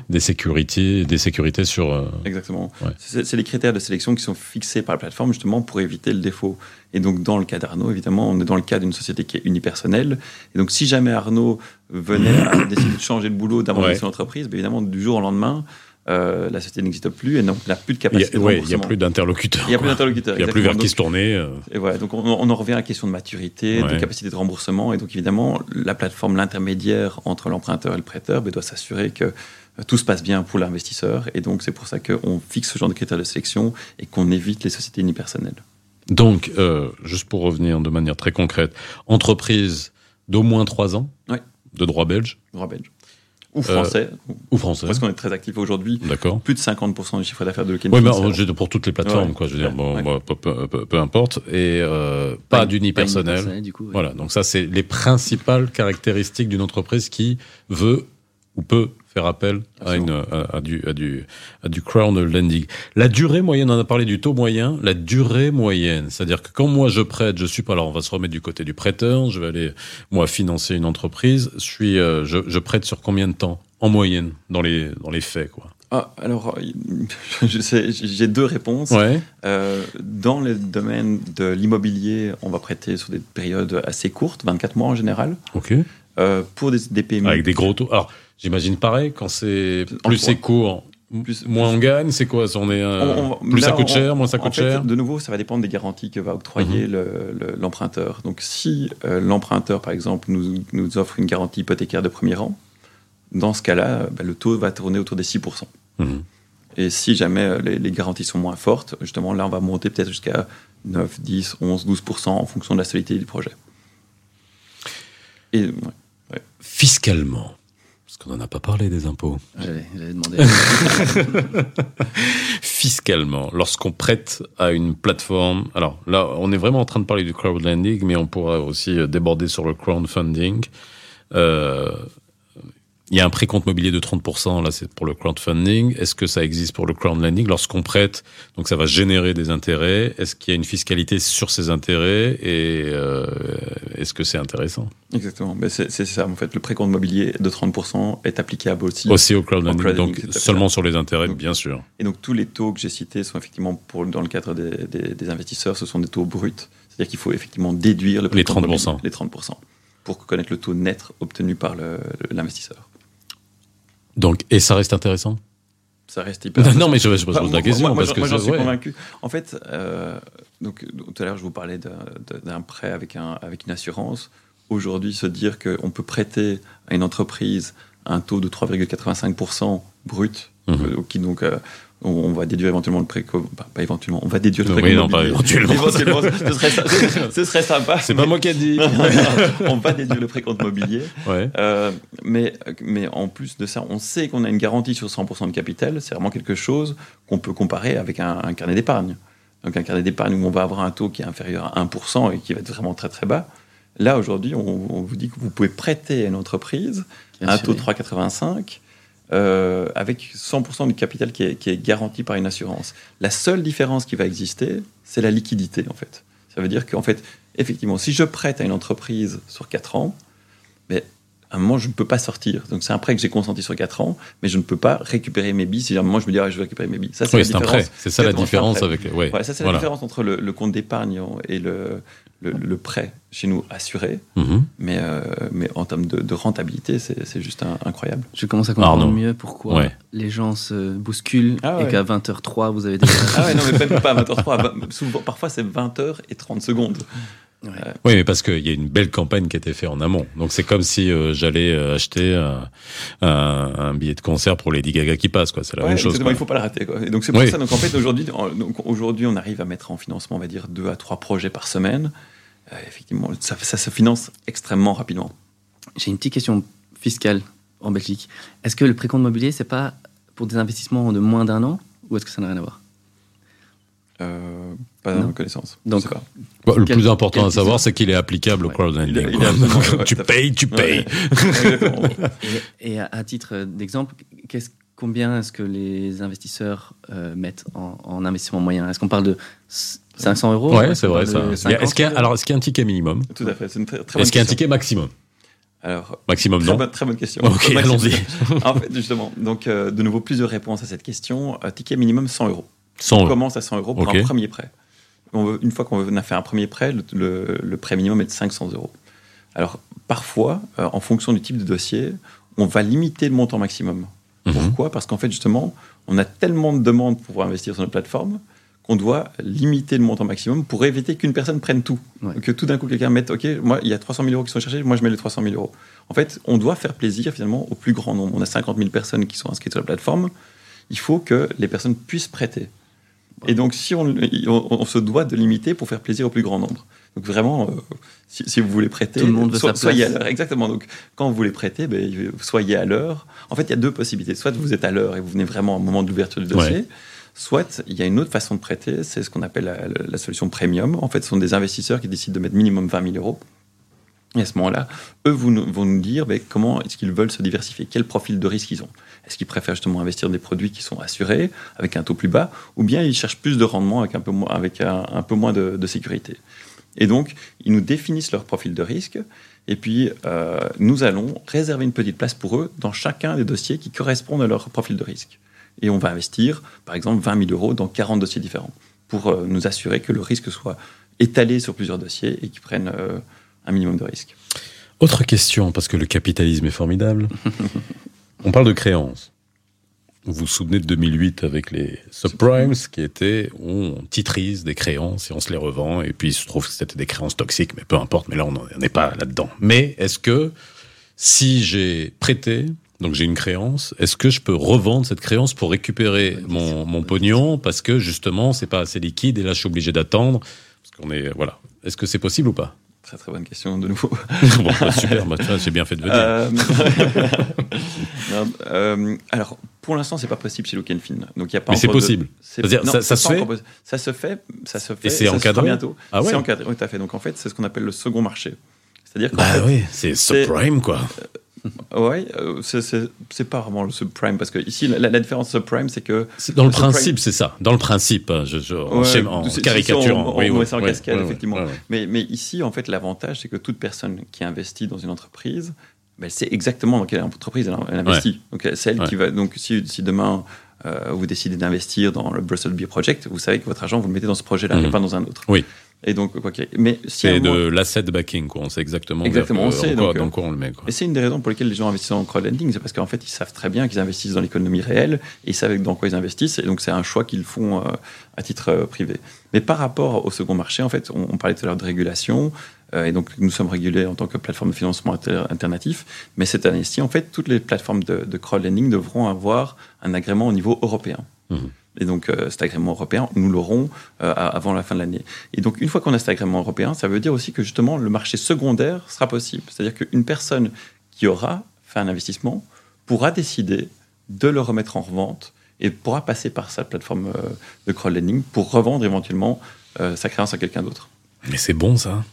des sécurités des sécurités sur. euh, Exactement. Ouais. C'est c'est les critères de sélection qui sont fixés par la plateforme justement pour éviter le défaut. Et donc dans le cas d'Arnaud, évidemment, on est dans le cas d'une société qui est unipersonnelle. Et donc si jamais Arnaud venait à décider de changer de boulot, d'abandonner Ouais. son entreprise, bien évidemment du jour au lendemain, euh, la société n'existe plus et donc n'a plus de Il capacité a, de ouais, il y a plus d'interlocuteurs. Il y a plus d'interlocuteurs. Il y a plus vers qui se tourner. euh. Et voilà, donc on, on en revient à la question de maturité, Ouais. de capacité de remboursement. Et donc évidemment, la plateforme, l'intermédiaire entre l'emprunteur et le prêteur, doit s'assurer que euh, tout se passe bien pour l'investisseur. Et donc c'est pour ça qu'on fixe ce genre de critères de sélection et qu'on évite les sociétés unipersonnelles. Donc, euh, juste pour revenir de manière très concrète, entreprise d'au moins trois ans, Ouais. de droit belge Droit belge. Ou français, ou français. parce qu'on est très actif aujourd'hui. D'accord. Plus de 50% du chiffre d'affaires de Lequin Oui, mais euh, pour toutes les plateformes, Ouais. quoi. Je veux dire, bon, Ouais. peu, peu- peu- peu importe. Et euh, pas d'unipersonnel. unipersonnel, du coup. ouais. Voilà, donc ça, c'est les principales caractéristiques d'une entreprise qui veut ou peut faire appel à, une, à, à du, à, du, à du crowdlending. La durée moyenne, on a parlé du taux moyen, la durée moyenne, c'est-à-dire que quand moi je prête, je suis pas, alors on va se remettre du côté du prêteur, je vais aller, moi, financer une entreprise, je, suis, euh, je, je prête sur combien de temps En moyenne, dans les, dans les faits, quoi. Ah, alors, euh, j'ai deux réponses. Ouais, Euh, dans le domaine de l'immobilier, on va prêter sur des périodes assez courtes, 24 mois en général. ok. Euh, pour des, des PME, Avec des gros taux. Alors, j'imagine pareil, quand c'est plus c'est court, Plus- moins on gagne, c'est quoi On est, euh, On- on- plus ça coûte on- cher, moins ça en coûte fait, cher. De nouveau, ça va dépendre des garanties que va octroyer Mhm. le- le- l'emprunteur. Donc, si euh, l'emprunteur, par exemple, nous, nous offre une garantie hypothécaire de premier rang, dans ce cas-là, ben, le taux va tourner autour des 6%. Mhm. Et si jamais euh, les, les garanties sont moins fortes, justement, là, on va monter peut-être jusqu'à 9, 10, 11, 12% en fonction de la solidité du projet. Et ouais. Fiscalement, parce qu'on n'en a pas parlé des impôts. J'allais demander. Fiscalement, lorsqu'on prête à une plateforme, alors là, on est vraiment en train de parler du crowdlending, mais on pourra aussi déborder sur le crowdfunding. Euh, il y a un précompte mobilier de 30%, là c'est pour le crowdfunding. Est-ce que ça existe pour le crowdlending Lorsqu'on prête, donc ça va générer des intérêts? Est-ce qu'il y a une fiscalité sur ces intérêts? Et euh, est-ce que c'est intéressant? Exactement. Ben, c'est ça, en fait. Le précompte mobilier de 30% est applicable aussi. Aussi au crowdlending, donc seulement sur les intérêts, Donc, bien sûr. Et donc tous les taux que j'ai cités sont effectivement pour, dans le cadre des, des- des investisseurs, ce sont des taux bruts. C'est-à-dire qu'il faut effectivement déduire le Les précompte 30%. mobilier, les 30% pour connaître le taux net obtenu par l'investisseur. Donc, et ça reste intéressant? Ça reste hyper. Non, mais je, je pose Bah, la question moi, moi, parce que j'en suis ouais. convaincu. En fait, euh, donc, tout à l'heure, je vous parlais d'un- d'un prêt avec, un, avec une assurance. Aujourd'hui, se dire qu'on peut prêter à une entreprise un taux de 3,85% brut, Mhm. euh, qui donc, euh, on, va déduire éventuellement le préco, bah, pas éventuellement, on va déduire le Oui, précompte non, pas mobilier. éventuellement. Éventuellement, ce serait, ça- ce serait sympa. C'est pas moi qui ai dit. on va déduire le précompte mobilier. ouais. Euh, mais, mais en plus de ça, on sait qu'on a une garantie sur 100% de capital. C'est vraiment quelque chose qu'on peut comparer avec un, un carnet d'épargne. Donc un carnet d'épargne où on va avoir un taux qui est inférieur à 1% et qui va être vraiment très très bas. Là, aujourd'hui, on, on vous dit que vous pouvez prêter à une entreprise un taux de oui. 3,85 euh, avec 100% du capital qui est, qui est garanti par une assurance. La seule différence qui va exister, c'est la liquidité, en fait. Ça veut dire qu'en fait, effectivement, si je prête à une entreprise sur 4 ans, mais à un moment, je ne peux pas sortir. Donc, c'est un prêt que j'ai consenti sur 4 ans, mais je ne peux pas récupérer mes billes si à un moment, je me dis, ah, je vais récupérer mes billes. Ça, c'est Oui, la différence. prêt. C'est ça la différence avec. Ouais. Ouais, ça, c'est voilà. la différence entre le, le compte d'épargne et le, le, le prêt chez nous assuré. Mhm. Mais, euh, mais en termes de, de rentabilité, c'est juste un- incroyable. Je commence à comprendre Arnaud. mieux pourquoi Ouais. les gens se bousculent Ah et qu'à 20h03, vous avez déjà. Ah ouais, non, mais même pas à 20h03. à 20 souvent, parfois, c'est 20h et 30 secondes. Ouais. Oui, mais parce qu'il y a une belle campagne qui a été faite en amont. Donc c'est comme si euh, j'allais euh, acheter un, un, un billet de concert pour Lady Gaga qui passe, quoi. C'est la Ouais, même chose. exactement, quoi. il faut pas le rater. Quoi. Et donc, c'est pour Oui. ça. Donc, en fait, aujourd'hui, aujourd'hui, on arrive à mettre en financement, on va dire, deux à trois projets par semaine. Euh, effectivement, ça, ça se finance extrêmement rapidement. J'ai une petite question fiscale en Belgique. Est-ce que le précompte mobilier, c'est pas pour des investissements de moins d'un an ou est-ce que ça n'a rien à voir? Euh, pas Non. connaissance. Donc, pas. Bon, le Quel- plus important à savoir, c'est qu'il est applicable au crowdlending. Il est- il est quoi. absolument- ouais, tu payes, tu payes. Et, et à, titre d'exemple, combien est-ce que les investisseurs euh, mettent en, en investissement moyen? Est-ce qu'on parle de s- 500 euros? Ouais, c'est vrai ça. Est-ce qu'il y a- 50 est-ce qu'il y a- alors, est-ce qu'il y a un ticket minimum? Tout à fait, c'est une très, très bonne Est-ce qu'il y a un ticket maximum? Alors, Maximum, très non bonne, très bonne question. Ok, allons-y. en fait, justement, donc euh, de nouveau plusieurs réponses à cette question. Ticket minimum 100 euros. 100 On commence à 100 euros pour un premier prêt. On veut- une fois qu'on a fait un premier prêt, le, le- le prêt minimum est de 500 euros. Alors, parfois, euh, en fonction du type de dossier, on va limiter le montant maximum. Mhm. Pourquoi? Parce qu'en fait, justement, on a tellement de demandes pour pouvoir investir sur notre plateforme qu'on doit limiter le montant maximum pour éviter qu'une personne prenne tout. Ouais. Que tout d'un coup, quelqu'un mette, OK, moi, il y a 300 000 euros qui sont cherchés, moi, je mets les 300 000 euros. En fait, on doit faire plaisir, finalement, au plus grand nombre. On a 50 000 personnes qui sont inscrites sur la plateforme. Il faut que les personnes puissent prêter. Et donc, si on, on, on se doit de limiter pour faire plaisir au plus grand nombre. Donc, vraiment, euh, si, si vous voulez prêter, Tout le monde veut sa soyez à l'heure. Exactement. Donc, quand vous voulez prêter, ben, soyez à l'heure. En fait, il y a deux possibilités. Soit vous êtes à l'heure et vous venez vraiment au moment de l'ouverture du dossier. Ouais. Soit il y a une autre façon de prêter, c'est ce qu'on appelle la, la solution premium. En fait, ce sont des investisseurs qui décident de mettre minimum 20 000 euros. Et à ce moment-là, eux vont nous dire ben, comment est-ce qu'ils veulent se diversifier, quel profil de risque ils ont? Est-ce qu'ils préfèrent justement investir dans des produits qui sont assurés, avec un taux plus bas, ou bien ils cherchent plus de rendement avec un peu moins, de sécurité? Et donc, ils nous définissent leur profil de risque, et puis euh, nous allons réserver une petite place pour eux dans chacun des dossiers qui correspondent à leur profil de risque. Et on va investir, par exemple, 20 000 euros dans 40 dossiers différents, pour euh, nous assurer que le risque soit étalé sur plusieurs dossiers et qu'ils prennent euh, un minimum de risque. Autre question, parce que le capitalisme est formidable. On parle de créances. Vous vous souvenez de 2008 avec les subprimes, qui étaient on titrise des créances et on se les revend, et puis il se trouve que c'était des créances toxiques, mais peu importe, mais là on n'en est pas là-dedans. Mais est-ce que si j'ai prêté, donc j'ai une créance, est-ce que je peux revendre cette créance pour récupérer mon, mon pognon parce que justement c'est pas assez liquide et là je suis obligé d'attendre parce qu'on est voilà. Est-ce que c'est possible ou pas? Très très bonne question de nouveau. Bon, bah, super, bah, j'ai bien fait de venir. Euh, non, euh, alors, pour l'instant, c'est pas possible chez Look Fin. Donc, il y a pas Mais c'est de- possible. c'est- non, ça- ça c'est se fait encore Ça se fait, ça se fait. Et c'est encadré bientôt. Ah ouais C'est encadré, oui, tout à fait. Donc, en fait, c'est ce qu'on appelle le second marché. C'est-à-dire qu'en Bah oui, c'est c'est- subprime quoi. ouais, euh, c'est- c'est c'est pas vraiment le subprime parce que ici, la, la différence subprime, c'est que C'est- Dans le principe, c'est ça. Dans le principe, hein, je, je- en, Ouais, schéma- en c'est- c'est- oui, oui, en oui, cascade, oui, oui, effectivement. oui, oui. Mais, mais ici, en fait, l'avantage, c'est que toute personne qui investit dans une entreprise, ben, elle sait exactement dans quelle entreprise elle, elle investit. Donc, c'est elle qui va. Donc, si, si demain euh, vous décidez d'investir dans le Brussels Beer Project, vous savez que votre argent, vous le mettez dans ce projet-là, Mhm. et pas dans un autre. Oui. Et donc, ok. Mais si C'est de l'asset backing, quoi. On sait exactement, Exactement, on sait, dans, quoi, donc, euh, dans quoi on le met. Quoi. Et c'est une des raisons pour lesquelles les gens investissent en crowdlending, c'est parce qu'en fait, ils savent très bien qu'ils investissent dans l'économie réelle et ils savent dans quoi ils investissent, et donc c'est un choix qu'ils font euh, à titre euh, privé. Mais par rapport au second marché, en fait, on, on parlait tout à l'heure de régulation, et donc nous sommes régulés en tant que plateforme de financement alter- alternatif, mais cette année-ci, en fait, toutes les plateformes de, de crowdlending devront avoir un agrément au niveau européen. Mhm. Et donc, euh, cet agrément européen, nous l'aurons euh, avant la fin de l'année. Et donc, une fois qu'on a cet agrément européen, ça veut dire aussi que justement, le marché secondaire sera possible. C'est-à-dire qu'une personne qui aura fait un investissement pourra décider de le remettre en revente et pourra passer par sa plateforme euh, de crowdlending pour revendre éventuellement sa créance à quelqu'un d'autre. Mais c'est bon, ça.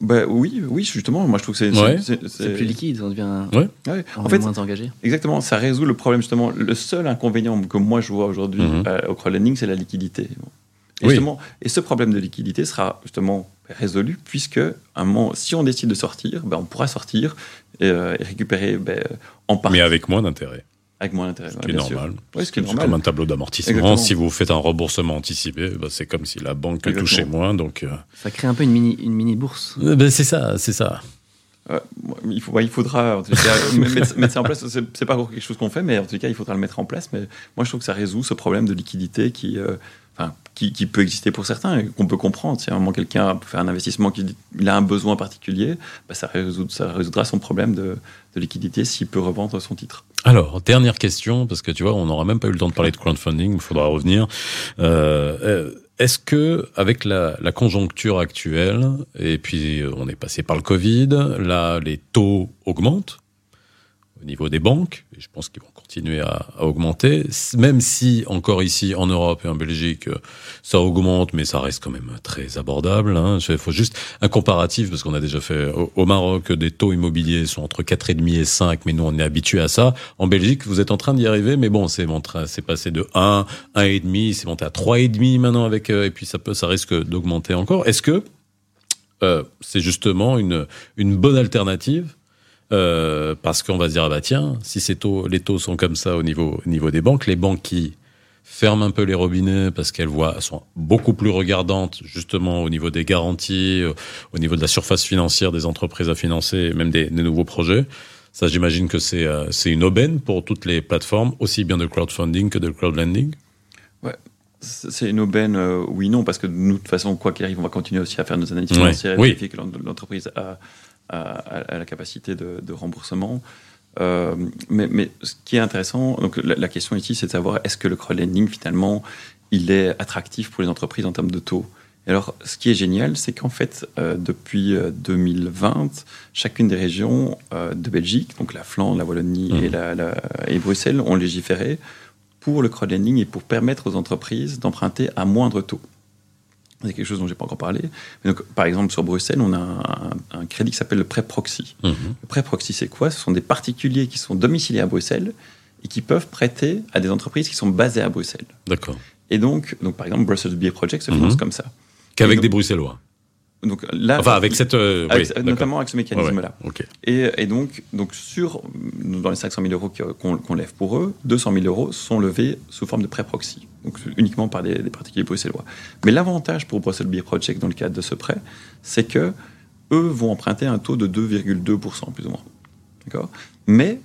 Bah, oui, oui, justement, moi je trouve que c'est Ouais. c'est- C'est plus liquide, on devient Ouais. Ouais. on En fait, moins engagé. Exactement, ça résout le problème justement. Le seul inconvénient que moi je vois aujourd'hui Mhm. euh, au crowdlending, c'est la liquidité. Et, Oui. justement, et ce problème de liquidité sera justement résolu puisque à un moment, si on décide de sortir, ben, on pourra sortir et, euh, et récupérer ben, en partie Mais avec moins d'intérêt. Avec moins d'intérêt. Ce ouais, qui est normal. C'est normal. comme un tableau d'amortissement. Si vous faites un remboursement anticipé, bah, c'est comme si la banque Exactement. touchait moins. Donc, euh, Ça crée un peu une mini, une mini bourse. euh, ben, c'est ça, c'est ça. Euh, moi, il, faut, ouais, il faudra en tout cas, mettre, mettre ça en place. C'est pas quelque chose qu'on fait, mais en tout cas, il faudra le mettre en place. Mais moi, je trouve que ça résout ce problème de liquidité qui, euh, qui, qui peut exister pour certains et qu'on peut comprendre. Si à un moment quelqu'un peut faire un investissement, qu'il il a un besoin particulier, bah, ça, résoudra son problème de, liquidité s'il peut revendre son titre. Alors, dernière question, parce que tu vois, on n'aura même pas eu le temps de parler de crowdfunding, il faudra revenir. Euh, euh, Est-ce que, avec la, la conjoncture actuelle, et puis on est passé par le Covid, là, les taux augmentent, au niveau des banques, et je pense qu'ils vont continuer à, augmenter, même si encore ici en Europe et en Belgique, ça augmente, mais ça reste quand même très abordable. Hein. Il faut juste un comparatif, parce qu'on a déjà fait au, Maroc, des taux immobiliers sont entre 4,5 et 5, mais nous on est habitué à ça. En Belgique, vous êtes en train d'y arriver, mais bon, c'est passé de 1, 1,5, c'est monté à 3,5 maintenant, avec, et puis ça, risque d'augmenter encore. Est-ce que euh, c'est justement une bonne alternative euh, parce qu'on va se dire ah bah tiens si ces taux les taux sont comme ça au niveau au niveau des banques les banques qui ferment un peu les robinets parce qu'elles voient sont beaucoup plus regardantes justement au niveau des garanties euh, au niveau de la surface financière des entreprises à financer même des, des nouveaux projets. Ça j'imagine que c'est euh, c'est une aubaine pour toutes les plateformes aussi bien de crowdfunding que de crowdlending. Ouais. C'est une aubaine, euh, oui, non, parce que nous, de toute façon, quoi qu'il arrive, on va continuer aussi à faire nos analyses financières ouais, et vérifier que l'entreprise a, a, la capacité de, de remboursement. Euh, mais, mais, ce qui est intéressant, donc la, la question ici, c'est de savoir est-ce que le crowdlending, finalement, il est attractif pour les entreprises en termes de taux. Et alors, ce qui est génial, c'est qu'en fait, euh, depuis 2020, chacune des régions euh, de Belgique, donc la Flandre, la Wallonie mmh. et, la, la, et Bruxelles, ont légiféré pour le crowdlending et pour permettre aux entreprises d'emprunter à moindre taux. C'est quelque chose dont je n'ai pas encore parlé. Donc, par exemple, sur Bruxelles, on a un, un crédit qui s'appelle le prêt proxy. Mmh. Le prêt proxy, c'est quoi? Ce sont des particuliers qui sont domiciliés à Bruxelles et qui peuvent prêter à des entreprises qui sont basées à Bruxelles. D'accord. Et donc, donc, par exemple, Brussels Beer Project se finance Mhm. comme ça. Qu'avec des Bruxellois. Donc là, Enfin, avec cette. euh, avec- oui, notamment avec ce mécanisme-là. ouais. Et, et donc, donc sur, dans les 500 000 euros qu'on qu'on lève pour eux, 200 000 euros sont levés sous forme de prêt proxy, donc uniquement par des, des particuliers bruxellois. Mais l'avantage pour Brussels Beer Project dans le cadre de ce prêt, c'est que eux vont emprunter un taux de 2,2% plus ou moins. D'accord? Mais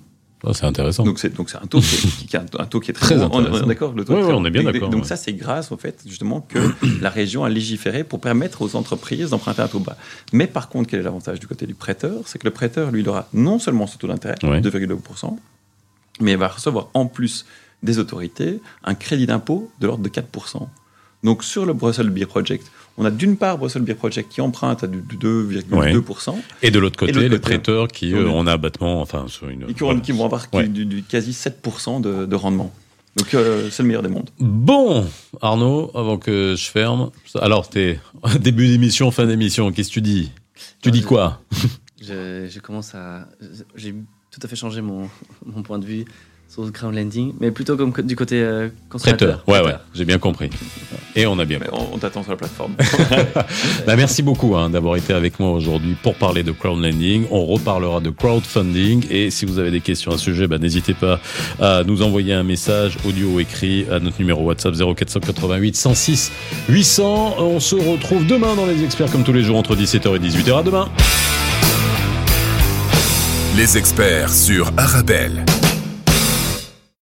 Ah, c'est intéressant. donc c'est donc c'est un taux qui est, qui un, taux qui est très, Très bon. On- on est intéressant. d'accord le taux Ouais, ouais, on est bien d'accord, Donc ouais. ça c'est grâce au fait justement que la région a légiféré pour permettre aux entreprises d'emprunter un taux bas. Mais par contre quel est l'avantage du côté du prêteur? C'est que le prêteur lui il aura non seulement ce taux d'intérêt Ouais. 2,2%, mais il va recevoir en plus des autorités un crédit d'impôt de l'ordre de 4%. Donc sur le Brussels Beer Project, on a d'une part Brussels Beer Project qui emprunte à du du 2,2%. Et de l'autre côté, de les côté, prêteurs qui eux, ont un abattement, enfin, sur une. et qui, vont- voilà. qui vont avoir Ouais. du, du quasi 7% de, de rendement. Donc euh, c'est le meilleur des mondes. Bon, Arnaud, avant que je ferme. Alors, c'était début d'émission, fin d'émission. Qu'est-ce que tu dis? Tu Non, dis je- quoi? Je, je commence à. J'ai tout à fait changé mon, mon point de vue sur le crowdlending, mais plutôt comme co- du côté euh, consommateur. Prêteur. Ouais, ouais, j'ai bien compris. Et on a bien Mais on, on t'attend sur la plateforme. Bah, merci beaucoup hein, d'avoir été avec moi aujourd'hui pour parler de crowdlending. On reparlera de crowdfunding et si vous avez des questions à ce sujet, bah, n'hésitez pas à nous envoyer un message audio ou écrit à notre numéro WhatsApp 0488 106 800. On se retrouve demain dans les experts comme tous les jours entre 17h et 18h. À demain. Les experts sur Arabelle.